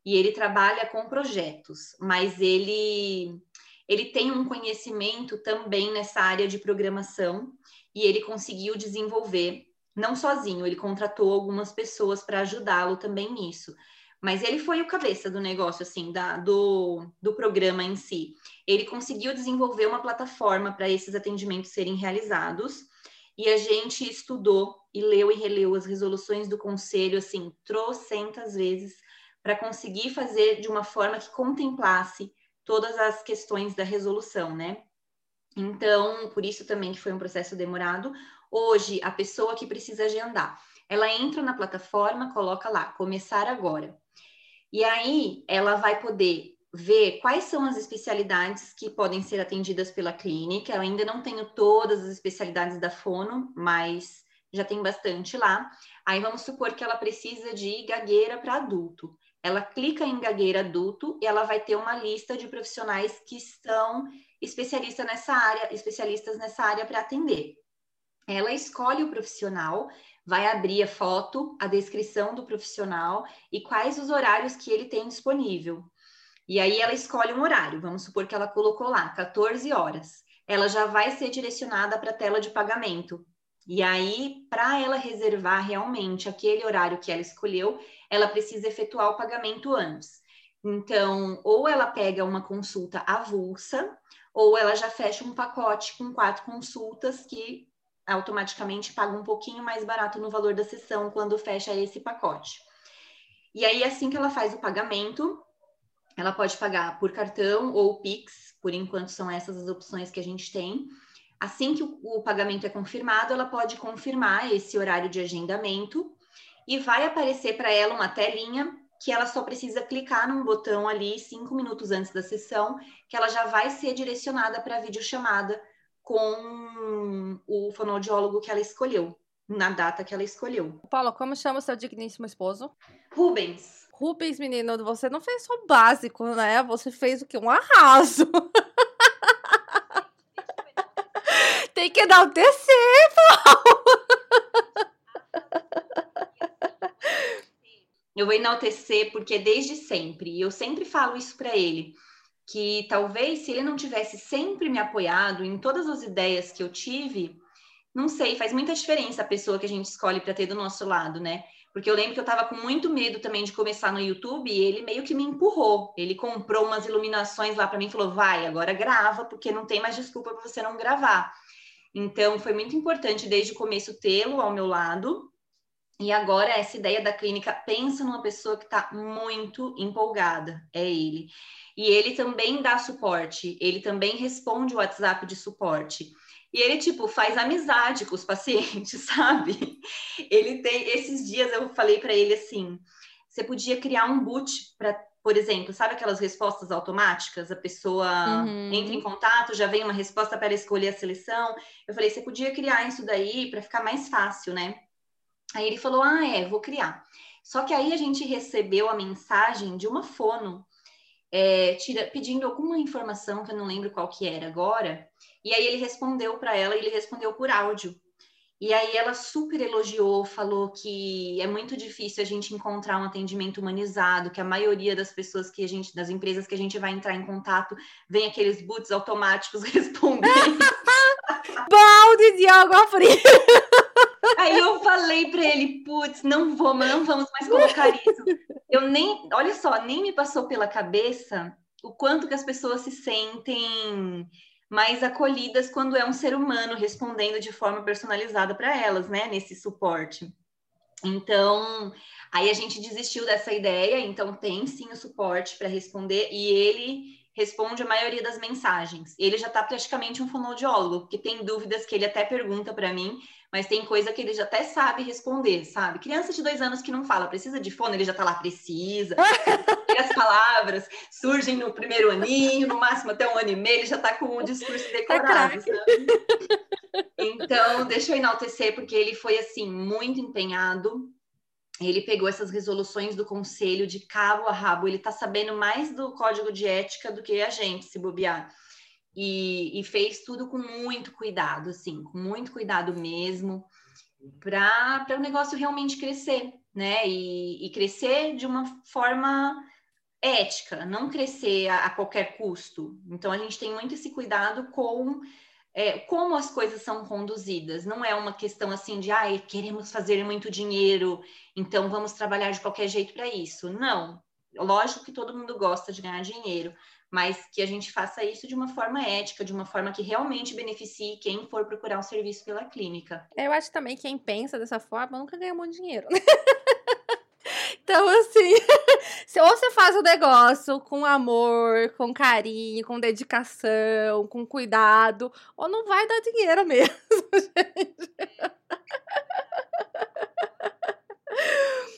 e ele trabalha com projetos, mas ele ele tem um conhecimento também nessa área de programação e ele conseguiu desenvolver não sozinho, ele contratou algumas pessoas para ajudá-lo também nisso. Mas ele foi o cabeça do negócio, assim, da, do, do programa em si. Ele conseguiu desenvolver uma plataforma para esses atendimentos serem realizados. E a gente estudou e leu e releu as resoluções do conselho, assim, trocentas vezes, para conseguir fazer de uma forma que contemplasse todas as questões da resolução, né? Então, por isso também que foi um processo demorado. Hoje, a pessoa que precisa agendar, ela entra na plataforma, coloca lá, começar agora. E aí, ela vai poder ver quais são as especialidades que podem ser atendidas pela clínica. Eu ainda não tenho todas as especialidades da fono, mas já tem bastante lá. Aí vamos supor que ela precisa de gagueira para adulto. Ela clica em gagueira adulto e ela vai ter uma lista de profissionais que estão especialistas nessa área, especialistas nessa área para atender. Ela escolhe o profissional, vai abrir a foto, a descrição do profissional e quais os horários que ele tem disponível. E aí ela escolhe um horário, vamos supor que ela colocou lá 14 horas. Ela já vai ser direcionada para a tela de pagamento. E aí, para ela reservar realmente aquele horário que ela escolheu, ela precisa efetuar o pagamento antes. Então, ou ela pega uma consulta avulsa, ou ela já fecha um pacote com quatro consultas que automaticamente paga um pouquinho mais barato no valor da sessão quando fecha esse pacote. E aí, assim que ela faz o pagamento, ela pode pagar por cartão ou Pix, por enquanto são essas as opções que a gente tem. Assim que o, o pagamento é confirmado, ela pode confirmar esse horário de agendamento e vai aparecer para ela uma telinha que ela só precisa clicar num botão ali cinco minutos antes da sessão, que ela já vai ser direcionada para a videochamada com o fonoaudiólogo que ela escolheu, na data que ela escolheu. Paulo, como chama o seu digníssimo esposo? Rubens. Rubens, menino, você não fez só o básico, né? Você fez o que? Um arraso. Tem que Paulo. Eu vou enaltecer porque desde sempre, e eu sempre falo isso para ele, que talvez se ele não tivesse sempre me apoiado em todas as ideias que eu tive, não sei, faz muita diferença a pessoa que a gente escolhe para ter do nosso lado, né? Porque eu lembro que eu estava com muito medo também de começar no YouTube e ele meio que me empurrou. Ele comprou umas iluminações lá para mim e falou: vai, agora grava, porque não tem mais desculpa para você não gravar. Então, foi muito importante desde o começo tê-lo ao meu lado. E agora, essa ideia da clínica, pensa numa pessoa que está muito empolgada, é ele. E ele também dá suporte, ele também responde o WhatsApp de suporte. E ele, tipo, faz amizade com os pacientes, sabe? Ele tem. Esses dias eu falei para ele assim: você podia criar um boot para, por exemplo, sabe aquelas respostas automáticas? A pessoa uhum. entra em contato, já vem uma resposta para escolher a seleção. Eu falei: você podia criar isso daí para ficar mais fácil, né? Aí ele falou: ah, é, vou criar. Só que aí a gente recebeu a mensagem de uma fono é, tira, pedindo alguma informação que eu não lembro qual que era agora. E aí ele respondeu para ela, e ele respondeu por áudio. E aí ela super elogiou, falou que é muito difícil a gente encontrar um atendimento humanizado, que a maioria das pessoas que a gente, das empresas que a gente vai entrar em contato, vem aqueles boots automáticos respondendo. Balde de água fria. Aí eu falei para ele, putz, não vou, não vamos mais colocar isso. Eu nem, olha só, nem me passou pela cabeça o quanto que as pessoas se sentem mais acolhidas quando é um ser humano respondendo de forma personalizada para elas, né, nesse suporte. Então, aí a gente desistiu dessa ideia, então tem sim o suporte para responder e ele responde a maioria das mensagens. Ele já está praticamente um fonoaudiólogo, porque tem dúvidas que ele até pergunta para mim, mas tem coisa que ele já até sabe responder, sabe? Criança de dois anos que não fala, precisa de fone, ele já está lá, precisa. e as palavras surgem no primeiro aninho, no máximo até um ano e meio, ele já está com o discurso tá decorado, sabe? Então, deixa eu enaltecer, porque ele foi, assim, muito empenhado, ele pegou essas resoluções do conselho de cabo a rabo, ele está sabendo mais do código de ética do que a gente, se bobear. E, e fez tudo com muito cuidado, assim, com muito cuidado mesmo, para o negócio realmente crescer, né? E, e, crescer de uma forma ética, não crescer a, a qualquer custo. Então, a gente tem muito esse cuidado com é, como as coisas são conduzidas. Não é uma questão assim de, ah, queremos fazer muito dinheiro, então vamos trabalhar de qualquer jeito para isso. Não. Lógico que todo mundo gosta de ganhar dinheiro, mas que a gente faça isso de uma forma ética, de uma forma que realmente beneficie quem for procurar um serviço pela clínica. Eu acho também que quem pensa dessa forma nunca ganha muito dinheiro. Então, assim, ou você faz o negócio com amor, com carinho, com dedicação, com cuidado, ou não vai dar dinheiro mesmo, gente.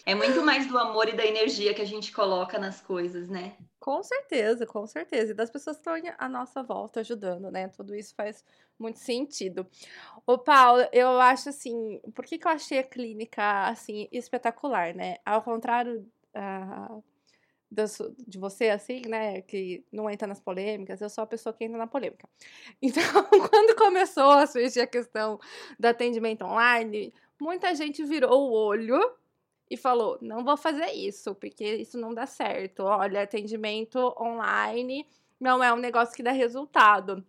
É muito mais do amor e da energia que a gente coloca nas coisas, né? Com certeza, com certeza. E das pessoas que estão à nossa volta ajudando, né? Tudo isso faz muito sentido. Ô, Paulo, eu acho assim, por que, que eu achei a clínica assim espetacular, né? Ao contrário uh, de você, assim, né? Que não entra nas polêmicas, eu sou a pessoa que entra na polêmica. Então, quando começou a surgir a questão do atendimento online, muita gente virou o olho e falou: não vou fazer isso, porque isso não dá certo. Olha, atendimento online não é um negócio que dá resultado.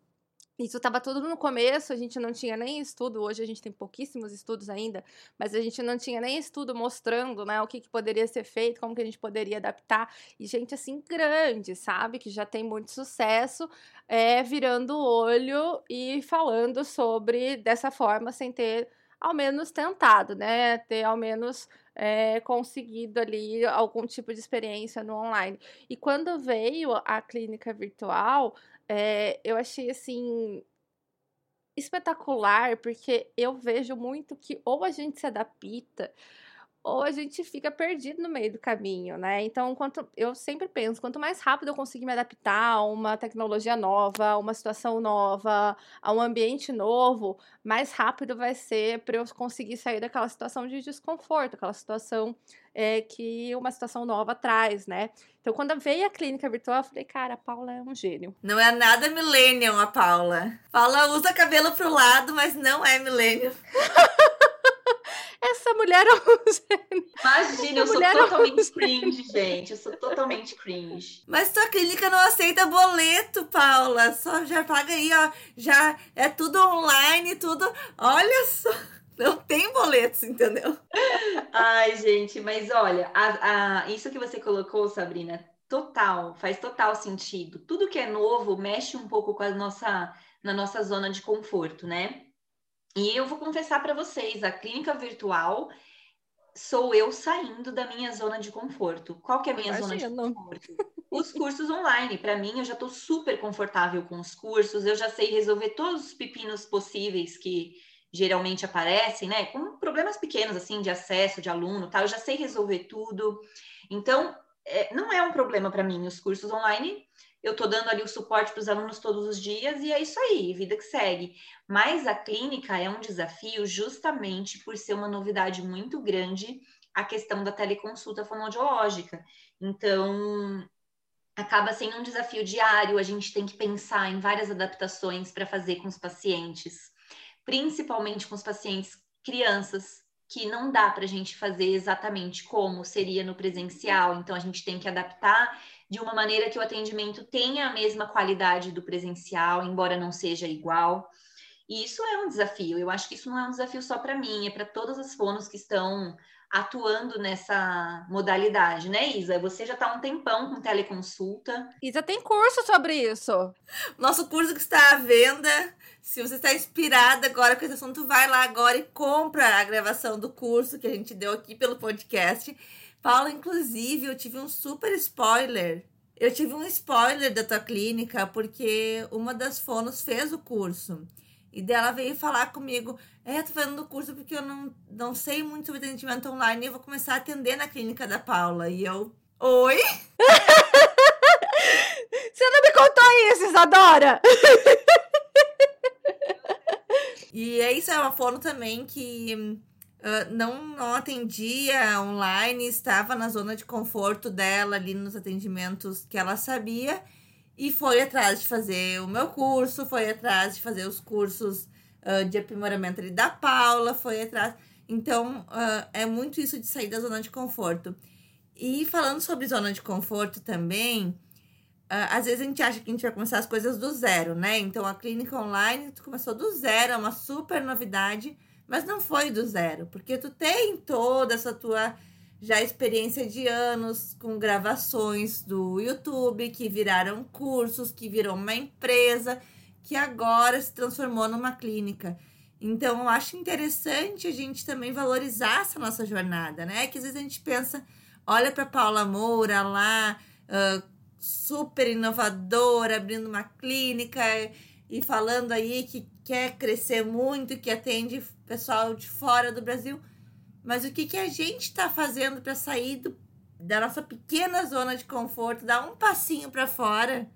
isso estava tudo no começo, a gente não tinha nem estudo, hoje a gente tem pouquíssimos estudos ainda, mas a gente não tinha nem estudo mostrando, né, o que, que poderia ser feito, como que a gente poderia adaptar, e gente assim grande, sabe, que já tem muito sucesso, é, virando o olho e falando sobre dessa forma, sem ter ao menos tentado, né, ter ao menos é, conseguido ali algum tipo de experiência no online. E quando veio a clínica virtual, é, eu achei assim espetacular, porque eu vejo muito que ou a gente se adapta ou a gente fica perdido no meio do caminho, né? Então, quanto eu sempre penso, quanto mais rápido eu conseguir me adaptar a uma tecnologia nova, a uma situação nova, a um ambiente novo, mais rápido vai ser para eu conseguir sair daquela situação de desconforto, aquela situação é, que uma situação nova traz, né? Então, quando veio a clínica virtual, eu falei, cara, a Paula é um gênio. Não é nada millennium, a Paula. Paula usa cabelo pro lado, mas não é millennium. Mulher é um gênio. Imagina, eu sou totalmente cringe, gente. Eu sou totalmente cringe. Mas tua clínica não aceita boleto, Paula. Só já paga aí, ó. Já é tudo online, tudo. Olha só. Não tem boletos, entendeu? Ai, gente, mas olha, a, a, isso que você colocou, Sabrina, total, faz total sentido. Tudo que é novo mexe um pouco com a nossa, na nossa zona de conforto, né? E eu vou confessar para vocês, a clínica virtual sou eu saindo da minha zona de conforto. Qual que é a minha Imagina. zona de conforto? Os cursos online. Para mim, eu já estou super confortável com os cursos, eu já sei resolver todos os pepinos possíveis que geralmente aparecem, né? Com problemas pequenos, assim, de acesso de aluno, tal, eu já sei resolver tudo. Então, é, não é um problema para mim. Os cursos online eu estou dando ali o suporte para os alunos todos os dias e é isso aí, vida que segue. Mas a clínica é um desafio justamente por ser uma novidade muito grande a questão da teleconsulta fonoaudiológica. Então, acaba sendo um desafio diário, a gente tem que pensar em várias adaptações para fazer com os pacientes, principalmente com os pacientes crianças, que não dá para a gente fazer exatamente como seria no presencial, então a gente tem que adaptar de uma maneira que o atendimento tenha a mesma qualidade do presencial, embora não seja igual. E isso é um desafio. Eu acho que isso não é um desafio só para mim, é para todas as fonos que estão atuando nessa modalidade, né, Isa? Você já está um tempão com teleconsulta. Isa tem curso sobre isso. Nosso curso que está à venda. Se você está inspirada agora com esse assunto, vai lá agora e compra a gravação do curso que a gente deu aqui pelo podcast. Paula, inclusive, eu tive um super spoiler. Eu tive um spoiler da tua clínica porque uma das fonos fez o curso. E dela veio falar comigo: É, tô fazendo o curso porque eu não, não sei muito sobre atendimento online e eu vou começar a atender na clínica da Paula. E eu: Oi? Você não me contou isso, Isadora? e é isso, é uma fono também que Uh, não, não atendia online, estava na zona de conforto dela ali nos atendimentos que ela sabia e foi atrás de fazer o meu curso, foi atrás de fazer os cursos uh, de aprimoramento ali da Paula, foi atrás. Então, uh, é muito isso de sair da zona de conforto. E falando sobre zona de conforto também, às vezes a gente acha que a gente vai começar as coisas do zero, né? Então, a clínica online começou do zero, é uma super novidade mas não foi do zero, porque tu tem toda essa tua já experiência de anos com gravações do YouTube que viraram cursos, que virou uma empresa, que agora se transformou numa clínica. Então, eu acho interessante a gente também valorizar essa nossa jornada, né? Que às vezes a gente pensa, olha para Paula Moura lá, uh, super inovadora, abrindo uma clínica e falando aí que quer crescer muito, que atende pessoal de fora do Brasil. Mas o que, que a gente está fazendo para sair do, da nossa pequena zona de conforto, dar um passinho para fora,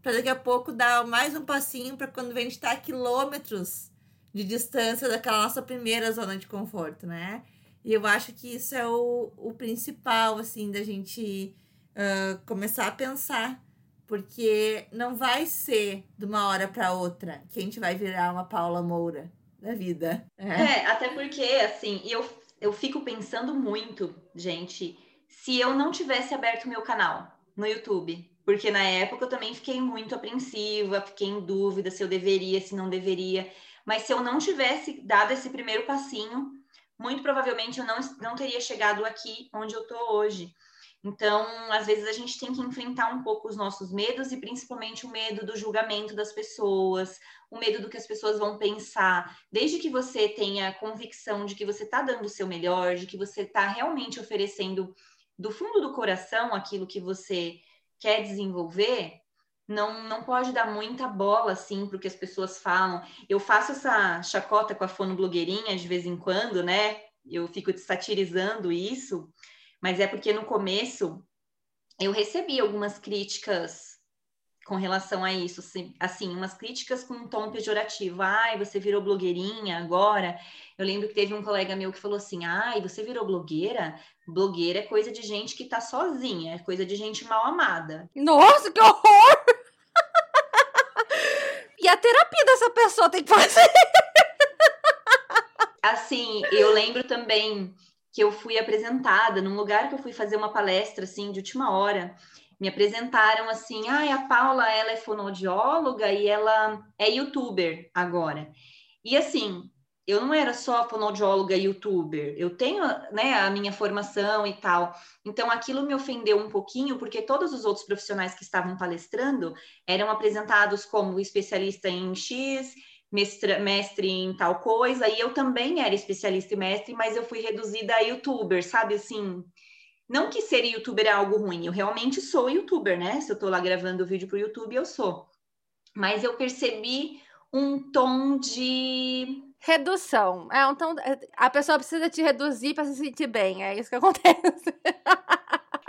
para daqui a pouco dar mais um passinho para quando a gente está a quilômetros de distância daquela nossa primeira zona de conforto, né? E eu acho que isso é o, o principal, assim, da gente uh, começar a pensar porque não vai ser de uma hora para outra que a gente vai virar uma Paula Moura da vida. É, é até porque, assim, eu, eu fico pensando muito, gente, se eu não tivesse aberto meu canal no YouTube, Porque na época eu também fiquei muito apreensiva, fiquei em dúvida se eu deveria, se não deveria. Mas se eu não tivesse dado esse primeiro passinho, muito provavelmente eu não, não teria chegado aqui onde eu estou hoje. Então, às vezes a gente tem que enfrentar um pouco os nossos medos e principalmente o medo do julgamento das pessoas, o medo do que as pessoas vão pensar. Desde que você tenha convicção de que você está dando o seu melhor, de que você está realmente oferecendo do fundo do coração aquilo que você quer desenvolver, não, não pode dar muita bola assim para o que as pessoas falam. Eu faço essa chacota com a fono blogueirinha de vez em quando, né? Eu fico satirizando isso mas é porque no começo eu recebi algumas críticas com relação a isso, assim, umas críticas com um tom pejorativo. Ai, você virou blogueirinha agora. Eu lembro que teve um colega meu que falou assim: ai, você virou blogueira? Blogueira é coisa de gente que tá sozinha, é coisa de gente mal amada. Nossa, que horror! e a terapia dessa pessoa tem que fazer. assim, eu lembro também que eu fui apresentada num lugar que eu fui fazer uma palestra assim de última hora. Me apresentaram assim: "Ah, a Paula, ela é fonoaudióloga e ela é youtuber agora". E assim, eu não era só fonoaudióloga youtuber, eu tenho né, a minha formação e tal. Então aquilo me ofendeu um pouquinho, porque todos os outros profissionais que estavam palestrando eram apresentados como especialista em X mestre, mestre em tal coisa, e eu também era especialista e mestre, mas eu fui reduzida a youtuber, sabe assim? Não que ser youtuber é algo ruim, eu realmente sou youtuber, né? Se eu tô lá gravando o vídeo pro YouTube, eu sou. Mas eu percebi um tom de redução. É, então a pessoa precisa te reduzir para se sentir bem, é isso que acontece.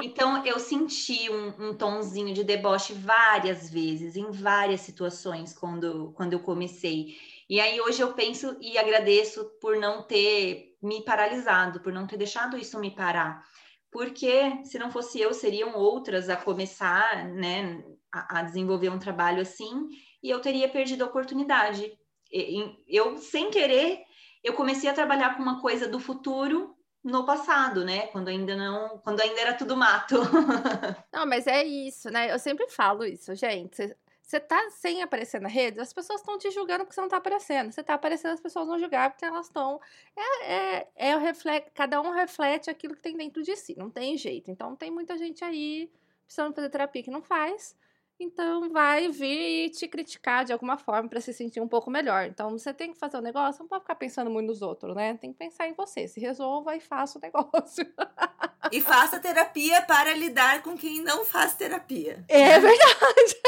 Então, eu senti um, um tomzinho de deboche várias vezes, em várias situações, quando, quando eu comecei. E aí, hoje eu penso e agradeço por não ter me paralisado, por não ter deixado isso me parar. Porque se não fosse eu, seriam outras a começar, né, a, a desenvolver um trabalho assim, e eu teria perdido a oportunidade. Eu, sem querer, eu comecei a trabalhar com uma coisa do futuro no passado, né? Quando ainda não, quando ainda era tudo mato. não, mas é isso, né? Eu sempre falo isso, gente. Você tá sem aparecer na rede, as pessoas estão te julgando porque você não tá aparecendo. Você tá aparecendo, as pessoas vão julgar porque elas estão. É, é, é o reflexo, cada um reflete aquilo que tem dentro de si, não tem jeito. Então tem muita gente aí precisando fazer terapia que não faz. Então vai vir te criticar de alguma forma para se sentir um pouco melhor. Então você tem que fazer o um negócio, não pode ficar pensando muito nos outros, né? Tem que pensar em você. Se resolva e faça o negócio. E faça terapia para lidar com quem não faz terapia. É verdade.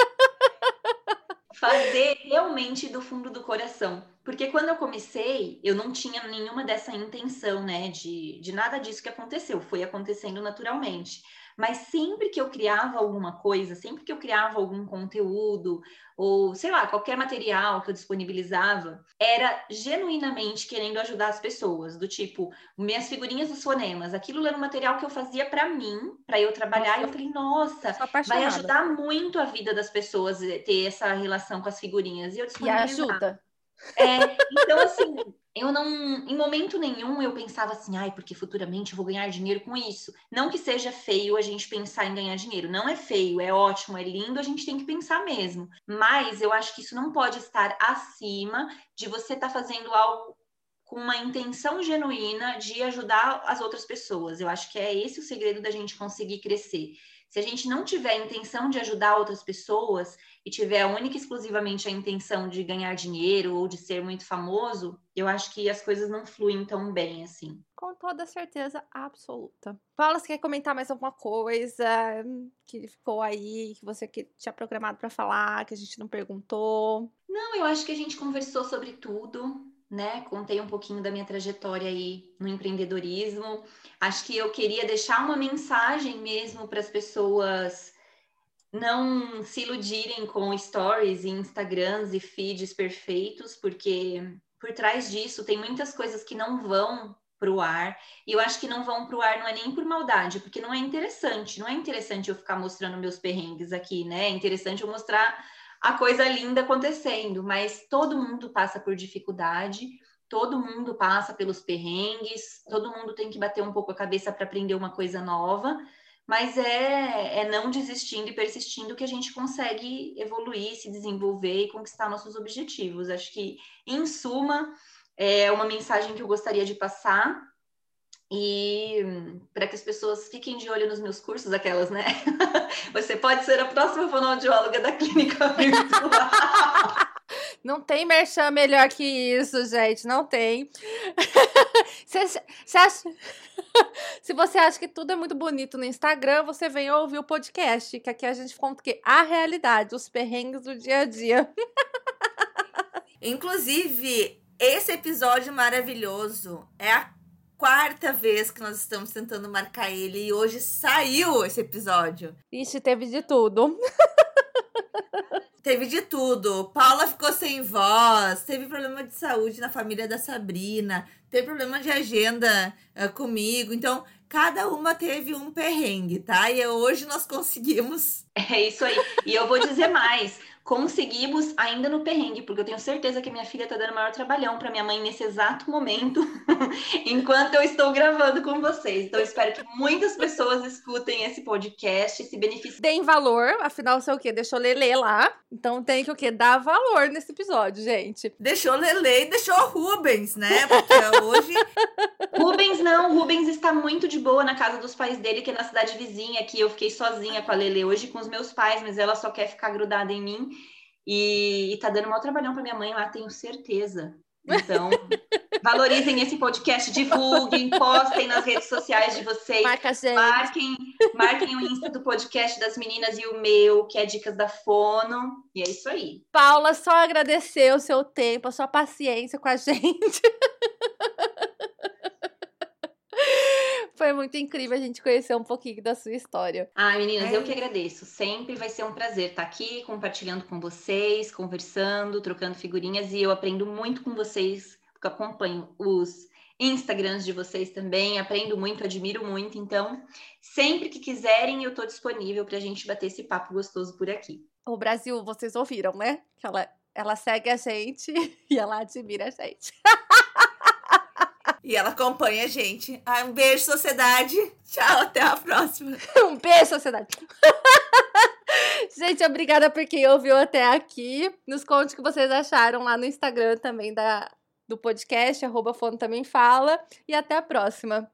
Fazer realmente do fundo do coração. Porque quando eu comecei, eu não tinha nenhuma dessa intenção, né? De, de nada disso que aconteceu. Foi acontecendo naturalmente. Mas sempre que eu criava alguma coisa, sempre que eu criava algum conteúdo, ou sei lá, qualquer material que eu disponibilizava, era genuinamente querendo ajudar as pessoas, do tipo, minhas figurinhas dos fonemas, aquilo era um material que eu fazia para mim, para eu trabalhar, nossa, e eu falei, nossa, vai ajudar muito a vida das pessoas eh, ter essa relação com as figurinhas. E eu E ajuda. É, então, assim, eu não, em momento nenhum eu pensava assim, ai, porque futuramente eu vou ganhar dinheiro com isso. Não que seja feio a gente pensar em ganhar dinheiro, não é feio, é ótimo, é lindo, a gente tem que pensar mesmo. Mas eu acho que isso não pode estar acima de você estar tá fazendo algo com uma intenção genuína de ajudar as outras pessoas. Eu acho que é esse o segredo da gente conseguir crescer. Se a gente não tiver a intenção de ajudar outras pessoas e tiver única e exclusivamente a intenção de ganhar dinheiro ou de ser muito famoso, eu acho que as coisas não fluem tão bem assim. Com toda certeza absoluta. Paula, você quer comentar mais alguma coisa que ficou aí, que você que tinha programado para falar, que a gente não perguntou? Não, eu acho que a gente conversou sobre tudo né? Contei um pouquinho da minha trajetória aí no empreendedorismo. Acho que eu queria deixar uma mensagem mesmo para as pessoas não se iludirem com stories e Instagrams e feeds perfeitos, porque por trás disso tem muitas coisas que não vão para o ar. E eu acho que não vão para o ar não é nem por maldade, porque não é interessante. Não é interessante eu ficar mostrando meus perrengues aqui, né? É interessante eu mostrar a coisa linda acontecendo, mas todo mundo passa por dificuldade, todo mundo passa pelos perrengues, todo mundo tem que bater um pouco a cabeça para aprender uma coisa nova, mas é, é não desistindo e persistindo que a gente consegue evoluir, se desenvolver e conquistar nossos objetivos. Acho que, em suma, é uma mensagem que eu gostaria de passar e para que as pessoas fiquem de olho nos meus cursos, aquelas, né? Você pode ser a próxima fonoaudióloga da clínica virtual. Não tem merchan melhor que isso, gente. Não tem. Acha... Se você acha que tudo é muito bonito no Instagram, você vem ouvir o podcast, que aqui a gente conta que a realidade, os perrengues do dia a dia. Inclusive, esse episódio maravilhoso é a quarta vez que nós estamos tentando marcar ele e hoje saiu esse episódio. Ixi, teve de tudo. Teve de tudo. Paula ficou sem voz, teve problema de saúde na família da Sabrina, teve problema de agenda uh, comigo. Então, cada uma teve um perrengue, tá? E hoje nós conseguimos. É isso aí. E eu vou dizer mais conseguimos ainda no perrengue, porque eu tenho certeza que minha filha está dando maior trabalhão para minha mãe nesse exato momento, enquanto eu estou gravando com vocês. Então, espero que muitas pessoas escutem esse podcast e se beneficiem. Deem valor, afinal, sei o quê? Deixou Lele lá. Então tem que o quê? Dar valor nesse episódio, gente. Deixou Lele e deixou Rubens, né? Porque hoje. Rubens não, Rubens está muito de boa na casa dos pais dele, que é na cidade vizinha aqui. Eu fiquei sozinha com a Lele hoje com os meus pais, mas ela só quer ficar grudada em mim. E, e tá dando um trabalhão para minha mãe lá, tenho certeza. Então, valorizem esse podcast, divulguem, postem nas redes sociais de vocês. Marca gente. Marquem, marquem o Insta do podcast das meninas e o meu, que é Dicas da Fono. E é isso aí. Paula, só agradecer o seu tempo, a sua paciência com a gente. Foi muito incrível a gente conhecer um pouquinho da sua história. Ai, meninas, é. eu que agradeço. Sempre vai ser um prazer estar aqui compartilhando com vocês, conversando, trocando figurinhas e eu aprendo muito com vocês, porque acompanho os Instagrams de vocês também, aprendo muito, admiro muito. Então, sempre que quiserem, eu estou disponível para a gente bater esse papo gostoso por aqui. O Brasil, vocês ouviram, né? Que ela, ela segue a gente e ela admira a gente. E ela acompanha a gente. Ah, um beijo, sociedade. Tchau, até a próxima. um beijo, sociedade. gente, obrigada por quem ouviu até aqui. Nos conte o que vocês acharam lá no Instagram também da, do podcast, arroba Fono Também Fala. E até a próxima.